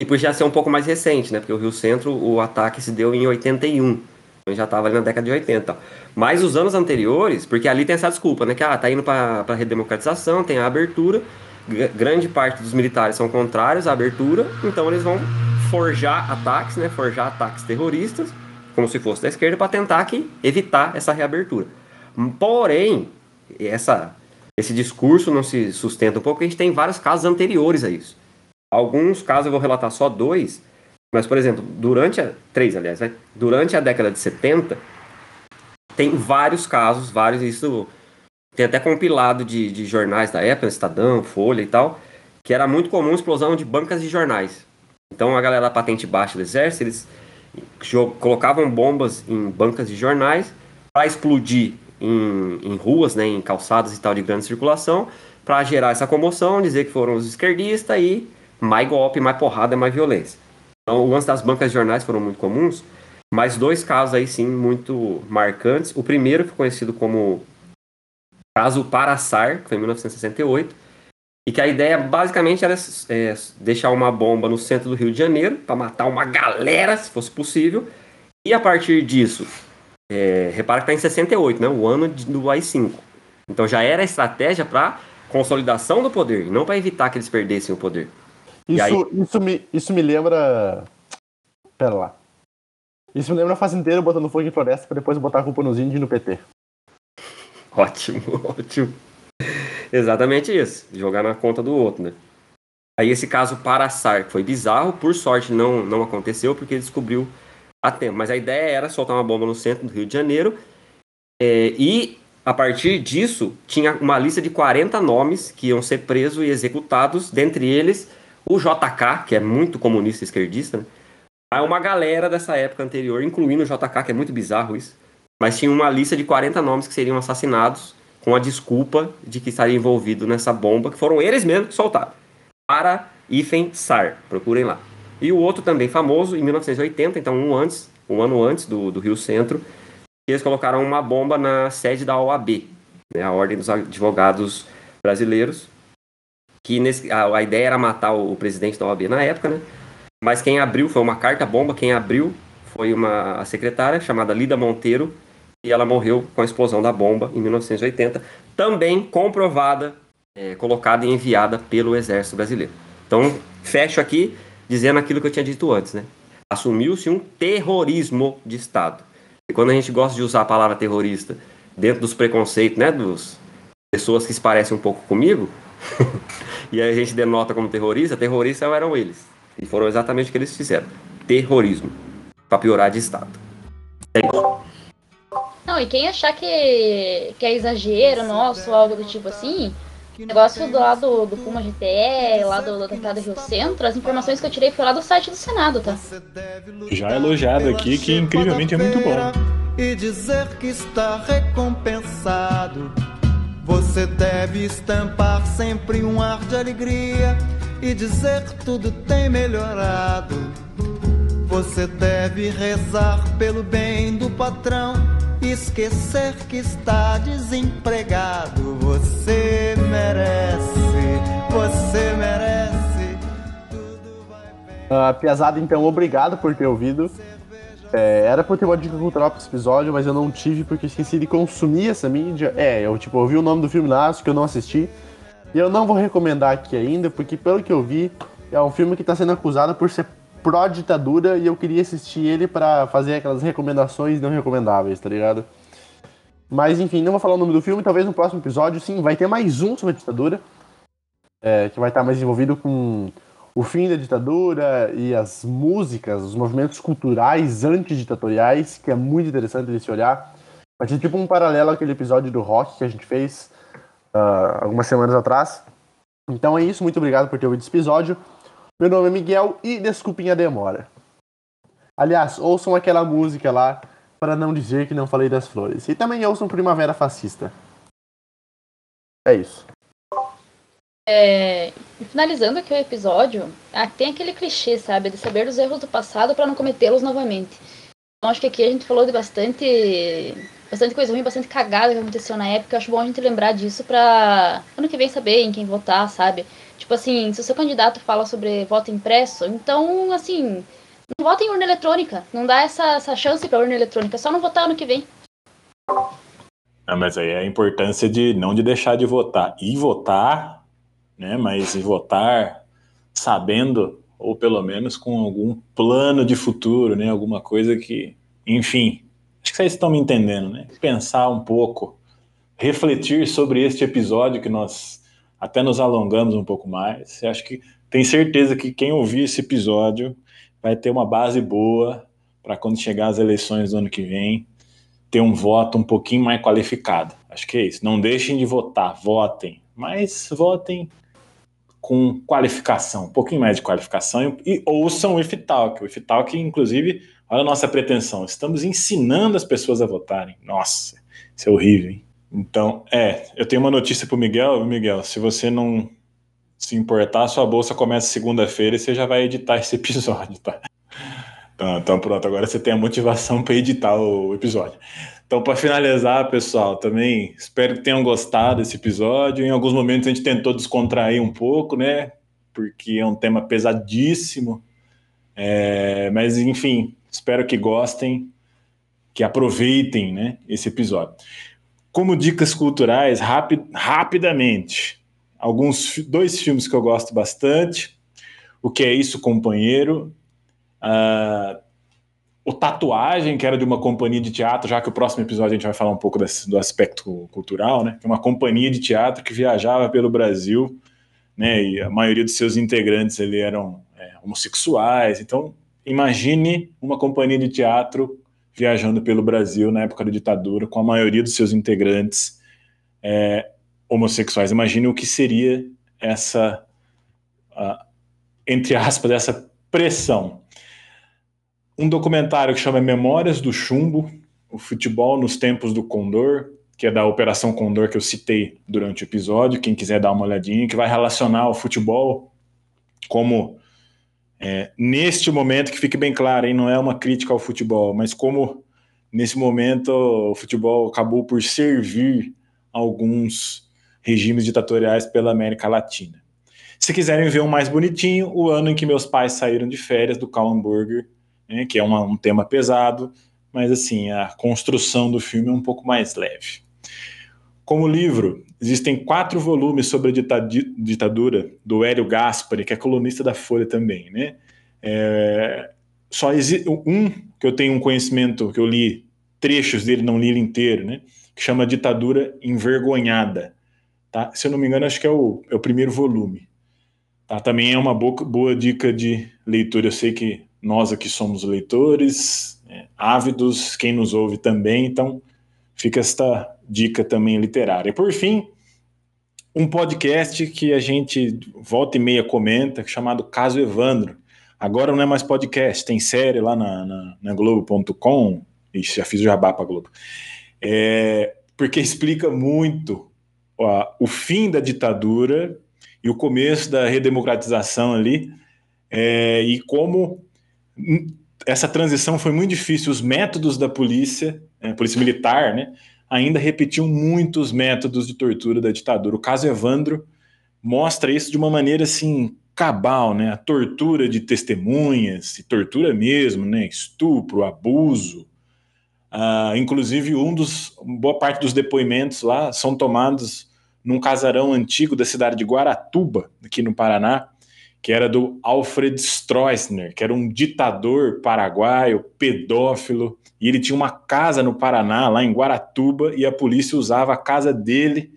F: E por já ser um pouco mais recente, né? Porque o Rio Centro, o ataque se deu em 81. Então já estava ali na década de 80. Mas os anos anteriores, porque ali tem essa desculpa, né? Que ah, tá indo para redemocratização, tem a abertura. Grande parte dos militares são contrários à abertura, então eles vão forjar ataques, né, forjar ataques terroristas, como se fosse da esquerda, para tentar que evitar essa reabertura. Porém, essa, esse discurso não se sustenta um pouco, porque a gente tem vários casos anteriores a isso. Alguns casos eu vou relatar só dois, mas, por exemplo, durante a. Três, aliás, vai, durante a década de 70, tem vários casos, vários, isso. Tem até compilado de, de jornais da época, Estadão, Folha e tal, que era muito comum explosão de bancas de jornais. Então a galera da patente baixa do exército, eles colocavam bombas em bancas de jornais para explodir em, em ruas, né, em calçadas e tal de grande circulação, para gerar essa comoção, dizer que foram os esquerdistas e mais golpe, mais porrada, mais violência. Então, lance das bancas de jornais foram muito comuns, mas dois casos aí sim muito marcantes. O primeiro foi conhecido como caso Paraçar, que foi em 1968, e que a ideia basicamente era é, deixar uma bomba no centro do Rio de Janeiro para matar uma galera, se fosse possível, e a partir disso, é, repara que está em 68, né, o ano do AI-5. Então já era a estratégia para consolidação do poder, não para evitar que eles perdessem o poder.
D: Isso,
F: aí-
D: isso, me, isso me lembra. Pera lá. Isso me lembra a fazendeiro botando fogo em floresta pra depois botar a culpa nos índios no PT.
F: Ótimo, ótimo. Exatamente isso. Jogar na conta do outro, né? Aí esse caso Paraçar, que foi bizarro, por sorte não, não aconteceu, porque descobriu a tempo. Mas a ideia era soltar uma bomba no centro do Rio de Janeiro. é, e a partir disso, tinha uma lista de 40 nomes que iam ser presos e executados, dentre eles o JK, que é muito comunista esquerdista, né? Aí uma galera dessa época anterior, incluindo o JK, que é muito bizarro isso. Mas tinha uma lista de 40 nomes que seriam assassinados com a desculpa de que estaria envolvido nessa bomba, que foram eles mesmos que soltaram. Para Ifen Sar, procurem lá. E o outro também famoso, em 1980, então um antes, um ano antes do, do Rio Centro, eles colocaram uma bomba na sede da OAB, né, a Ordem dos Advogados Brasileiros, que nesse, a, a ideia era matar o, o presidente da OAB na época, né? Mas quem abriu foi uma carta-bomba, quem abriu foi uma a secretária chamada Lida Monteiro, e ela morreu com a explosão da bomba em 1980, também comprovada, é, colocada e enviada pelo Exército Brasileiro. Então, fecho aqui dizendo aquilo que eu tinha dito antes, né? Assumiu-se um terrorismo de Estado. E quando a gente gosta de usar a palavra terrorista dentro dos preconceitos, né, dos pessoas que se parecem um pouco comigo, e aí a gente denota como terrorista, terroristas eram eles. E foram exatamente o que eles fizeram. Terrorismo. Pra piorar de Estado. É isso.
H: Não, e quem achar que, que é exagero nosso ou algo do tipo assim, o negócio do lado do Puma GTE, lá do, do atentado Rio Centro, as informações que eu tirei foi lá do site do Senado, tá?
E: Já elogiado aqui, que incrivelmente é muito bom.
I: E dizer que está recompensado. Você deve estampar sempre um ar de alegria e dizer que tudo tem melhorado. Você deve rezar pelo bem do patrão esquecer que está desempregado. Você merece, você merece. Tudo vai bem.
D: Ah, Piazada, então, obrigado por ter ouvido. É, era pra eu ter uma dica cultural pra esse episódio, mas eu não tive porque esqueci de consumir essa mídia. É, eu tipo, ouvi o nome do filme lá, que eu não assisti. E eu não vou recomendar aqui ainda, porque pelo que eu vi, é um filme que tá sendo acusado por ser pró-ditadura e eu queria assistir ele pra fazer aquelas recomendações não recomendáveis, tá ligado? Mas enfim, não vou falar o nome do filme, talvez no próximo episódio, sim, vai ter mais um sobre a ditadura. é, que vai estar mais envolvido com o fim da ditadura e as músicas, os movimentos culturais antiditatoriais, que é muito interessante de se olhar. Vai ser tipo um paralelo àquele episódio do rock que a gente fez ah, algumas semanas atrás. Então é isso, muito obrigado por ter ouvido esse episódio. Meu nome é Miguel e desculpem a demora. Aliás, ouçam aquela música lá para não dizer que não falei das flores. E também ouçam Primavera Fascista. É isso.
H: É, finalizando aqui o episódio, ah, tem aquele clichê, sabe, de saber dos erros do passado para não cometê-los novamente. Então acho que aqui a gente falou de bastante, bastante coisa ruim, bastante cagada que aconteceu na época. Acho bom a gente lembrar disso pra ano que vem saber em quem votar, sabe? Tipo assim, se o seu candidato fala sobre voto impresso, então, assim, não vota em urna eletrônica. Não dá essa, essa chance pra urna eletrônica, é só não votar ano que vem.
E: Ah, mas aí é a importância de não de deixar de votar. E votar né? Mas votar sabendo ou pelo menos com algum plano de futuro, né? Alguma coisa que, enfim, acho que vocês estão me entendendo, né? Pensar um pouco, refletir sobre este episódio que nós até nos alongamos um pouco mais. Eu acho que tenho certeza que quem ouvir esse episódio vai ter uma base boa para quando chegar as eleições do ano que vem ter um voto um pouquinho mais qualificado. Acho que é isso. Não deixem de votar, votem, mas votem com qualificação, um pouquinho mais de qualificação e, e ouçam o IFTalk. O IFTalk, inclusive, olha a nossa pretensão, estamos ensinando as pessoas a votarem. Nossa, isso é horrível, hein? Então, é, eu tenho uma notícia para o Miguel. Miguel, se você não se importar, sua bolsa começa segunda-feira e você já vai editar esse episódio, tá? Então, então pronto, agora você tem a motivação para editar o episódio. Então, para finalizar, pessoal, também espero que tenham gostado desse episódio. Em alguns momentos a gente tentou descontrair um pouco, né? Porque é um tema pesadíssimo. É, mas, enfim, espero que gostem, que aproveitem né, esse episódio. Como dicas culturais, rapid, rapidamente, alguns dois filmes que eu gosto bastante. O que é isso, companheiro? Uh, o Tatuagem, que era de uma companhia de teatro, já que o próximo episódio a gente vai falar um pouco desse, do aspecto cultural, né? Uma companhia de teatro que viajava pelo Brasil, né? E a maioria dos seus integrantes eram é, homossexuais. Então, imagine uma companhia de teatro viajando pelo Brasil na época da ditadura, com a maioria dos seus integrantes é, homossexuais. Imagine o que seria essa, uh, entre aspas, essa pressão um documentário que chama Memórias do Chumbo, o futebol nos tempos do Condor, que é da Operação Condor que eu citei durante o episódio, quem quiser dar uma olhadinha, que vai relacionar o futebol como é, neste momento, que fique bem claro, hein, não é uma crítica ao futebol, mas como nesse momento o futebol acabou por servir alguns regimes ditatoriais pela América Latina. Se quiserem ver um mais bonitinho, o ano em que meus pais saíram de férias do Cal Hamburger, né, que é uma, um tema pesado, mas assim, a construção do filme é um pouco mais leve. Como livro, existem quatro volumes sobre a ditadura do Hélio Gaspari, que é colunista da Folha também, né? É, só existe um que eu tenho um conhecimento, que eu li trechos dele, não li ele inteiro, né? Que chama Ditadura Envergonhada. Tá? Se eu não me engano, acho que é o, é o primeiro volume. Tá? Também é uma boa, boa dica de leitura. Eu sei que nós aqui somos leitores, é, ávidos, quem nos ouve também, então fica esta dica também literária. Por fim, um podcast que a gente volta e meia comenta, chamado Caso Evandro. Agora não é mais podcast, tem série lá na, na, na Globo.com. Ixi, já fiz o jabá para Globo. É, porque explica muito ó, o fim da ditadura e o começo da redemocratização ali, é, e como essa transição foi muito difícil. Os métodos da polícia, né, polícia militar, né, ainda repetiam muitos métodos de tortura da ditadura. O caso Evandro mostra isso de uma maneira assim cabal, né? A tortura de testemunhas, e tortura mesmo, né? Estupro, abuso. Uh, inclusive, um dos boa parte dos depoimentos lá são tomados num casarão antigo da cidade de Guaratuba, aqui no Paraná, que era do Alfred Stroessner, que era um ditador paraguaio, pedófilo, e ele tinha uma casa no Paraná, lá em Guaratuba, e a polícia usava a casa dele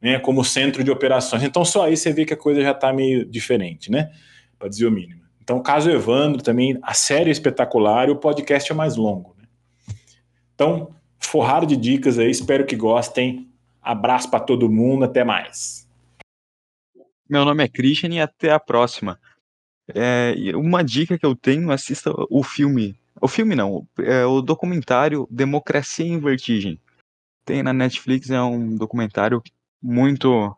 E: né, como centro de operações. Então, só aí você vê que a coisa já está meio diferente, né? Para dizer o mínimo. Então, caso Evandro também, a série é espetacular e o podcast é mais longo. Né? Então, forrado de dicas aí, espero que gostem. Abraço para todo mundo, até mais.
G: Meu nome é Christian e até a próxima. É, uma dica que eu tenho, assista o filme. O filme não, é o documentário Democracia em Vertigem. Tem na Netflix, é um documentário muito.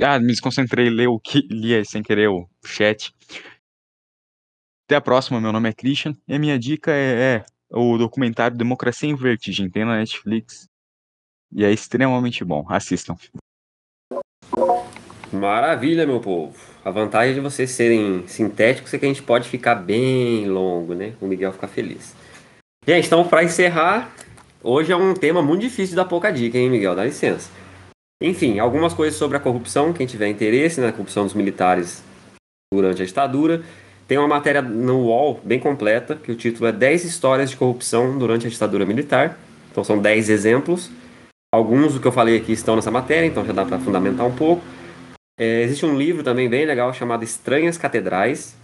G: Ah, me desconcentrei, li, o que, li sem querer o chat. Até a próxima, meu nome é Christian e a minha dica é, é o documentário Democracia em Vertigem. Tem na Netflix e é extremamente bom. Assistam.
F: Maravilha, meu povo. A vantagem de vocês serem sintéticos é que a gente pode ficar bem longo, né? O Miguel ficar feliz. Gente, então para encerrar, hoje é um tema muito difícil da pouca dica, hein, Miguel? Dá licença. Enfim, algumas coisas sobre a corrupção, quem tiver interesse na né, corrupção dos militares durante a ditadura. Tem uma matéria no UOL bem completa, que o título é 10 histórias de corrupção durante a ditadura militar. Então são 10 exemplos. Alguns do que eu falei aqui estão nessa matéria, então já dá para fundamentar um pouco. É, existe um livro também bem legal chamado Estranhas Catedrais,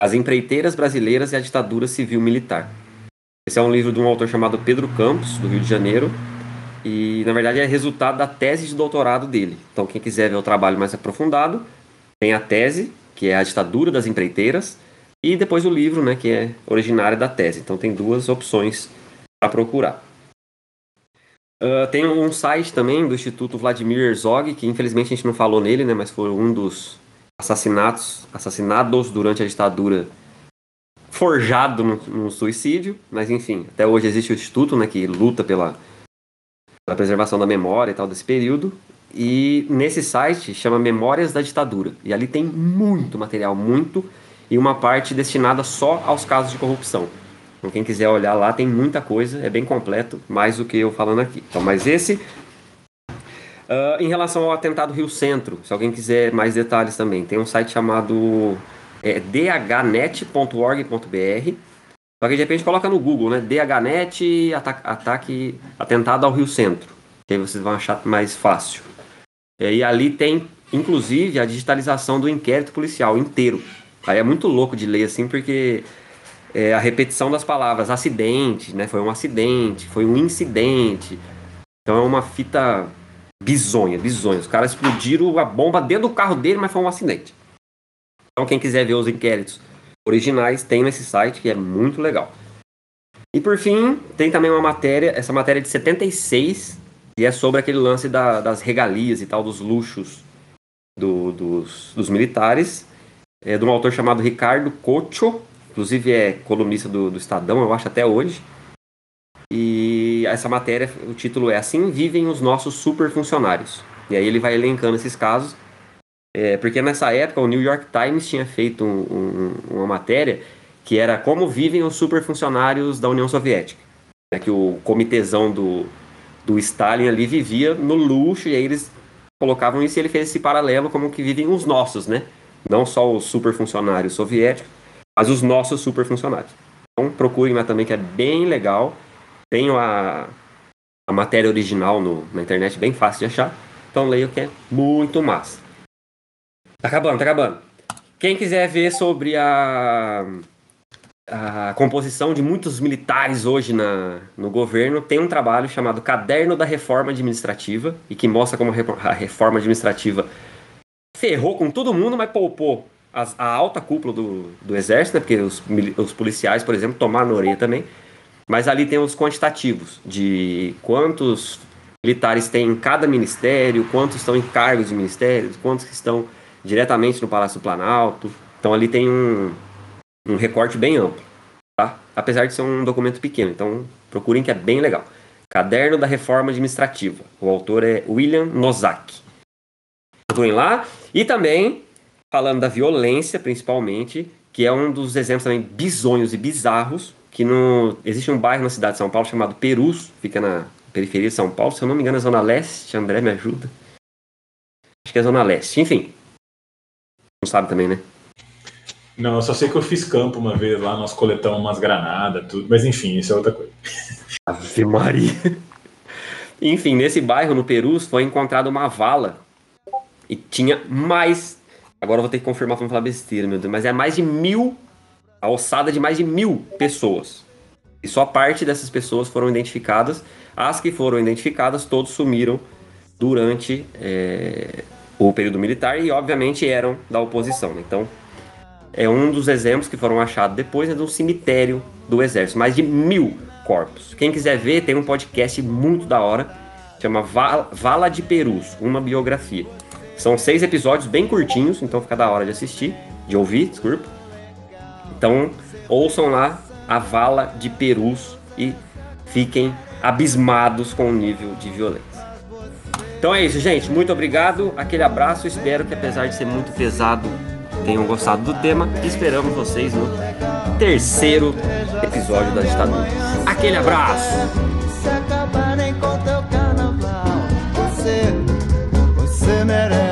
F: As Empreiteiras Brasileiras e a Ditadura Civil Militar. Esse é um livro de um autor chamado Pedro Campos, do Rio de Janeiro, e na verdade é resultado da tese de doutorado dele. Então quem quiser ver o trabalho mais aprofundado, tem a tese que é a ditadura das empreiteiras, e depois o livro, né, que é originário da tese. Então tem duas opções para procurar. Uh, tem um site também do Instituto Vladimir Herzog, que infelizmente a gente não falou nele, né, mas foi um dos assassinatos, assassinados durante a ditadura, forjado no, no suicídio, mas enfim, até hoje existe o Instituto, né, que luta pela, pela preservação da memória e tal desse período, e nesse site chama Memórias da Ditadura. E ali tem muito material, muito, e uma parte destinada só aos casos de corrupção. Então quem quiser olhar lá tem muita coisa, é bem completo, mais do que eu falando aqui. Então, mas esse. Uh, em relação ao atentado Rio Centro, se alguém quiser mais detalhes também, tem um site chamado é, dhnet.org.br. Só que de repente coloca no Google, né? DHNet ataque, ataque atentado ao Rio Centro. Que aí vocês vão achar mais fácil. É, e ali tem, inclusive, a digitalização do inquérito policial inteiro. Aí é muito louco de ler assim, porque é, a repetição das palavras acidente, né? Foi um acidente, foi um incidente. Então é uma fita bizonha, bizonha. Os caras explodiram a bomba dentro do carro dele, mas foi um acidente. Então quem quiser ver os inquéritos originais, tem nesse site que é muito legal. E por fim, tem também uma matéria, essa matéria é de 76, e é sobre aquele lance da, das regalias e tal, dos luxos do, dos, dos, militares. É de um autor chamado Ricardo Cocho, inclusive é colunista do, do Estadão, eu acho até hoje. E essa matéria, o título é Assim Vivem os Nossos Super Funcionários. E aí ele vai elencando esses casos. É, porque nessa época o New York Times tinha feito um, um, uma matéria que era como vivem os super funcionários da União Soviética. É que o comitezão do, do Stalin ali vivia no luxo e aí eles colocavam isso e ele fez esse paralelo como que vivem os nossos, né? Não só os super funcionários soviéticos, mas os nossos super funcionários. Então procurem lá também que é bem legal. Tenho a, a matéria original no, na internet, bem fácil de achar. Então leio que é muito massa. Tá acabando, tá acabando. Quem quiser ver sobre a a composição de muitos militares hoje na, no governo tem um trabalho chamado Caderno da Reforma Administrativa e que mostra como a reforma administrativa ferrou com todo mundo, mas poupou a, a alta cúpula do, do exército, né, porque os, os policiais, por exemplo, tomaram na orelha também. Mas ali tem os quantitativos de quantos militares tem em cada ministério, quantos estão em cargos de ministérios, quantos estão diretamente no Palácio do Planalto. Então ali tem um, um recorte bem amplo, tá? Apesar de ser um documento pequeno, então procurem que é bem legal. Caderno da Reforma Administrativa. O autor é William Nozak. Procurem lá. E também, falando da violência, principalmente, que é um dos exemplos também bizonhos e bizarros, que no... existe um bairro na cidade de São Paulo chamado Perus, fica na periferia de São Paulo, se eu não me engano é Zona Leste, André me ajuda. Acho que é Zona Leste, enfim. Não sabe também, né?
E: Não, eu só sei que eu fiz campo uma vez lá, nós coletamos umas granadas, tudo, mas enfim, isso é outra coisa.
F: Ave Maria. Enfim, nesse bairro, no Peru, foi encontrada uma vala e tinha mais. Agora eu vou ter que confirmar pra não falar besteira, meu Deus, mas é mais de mil. A ossada de mais de mil pessoas. E só parte dessas pessoas foram identificadas. As que foram identificadas, todos sumiram durante é, o período militar e, obviamente, eram da oposição. Né? Então, é um dos exemplos que foram achados depois é de um cemitério do exército, mais de mil corpos. Quem quiser ver, tem um podcast muito da hora, chama Vala de Perus, uma biografia. São seis episódios bem curtinhos, então fica da hora de assistir, de ouvir, desculpa. Então, ouçam lá a Vala de Perus e fiquem abismados com o nível de violência. Então é isso, gente. Muito obrigado. Aquele abraço. Espero que, apesar de ser muito pesado, tenham gostado do tema esperamos vocês no terceiro episódio da ditadura. Aquele abraço! Você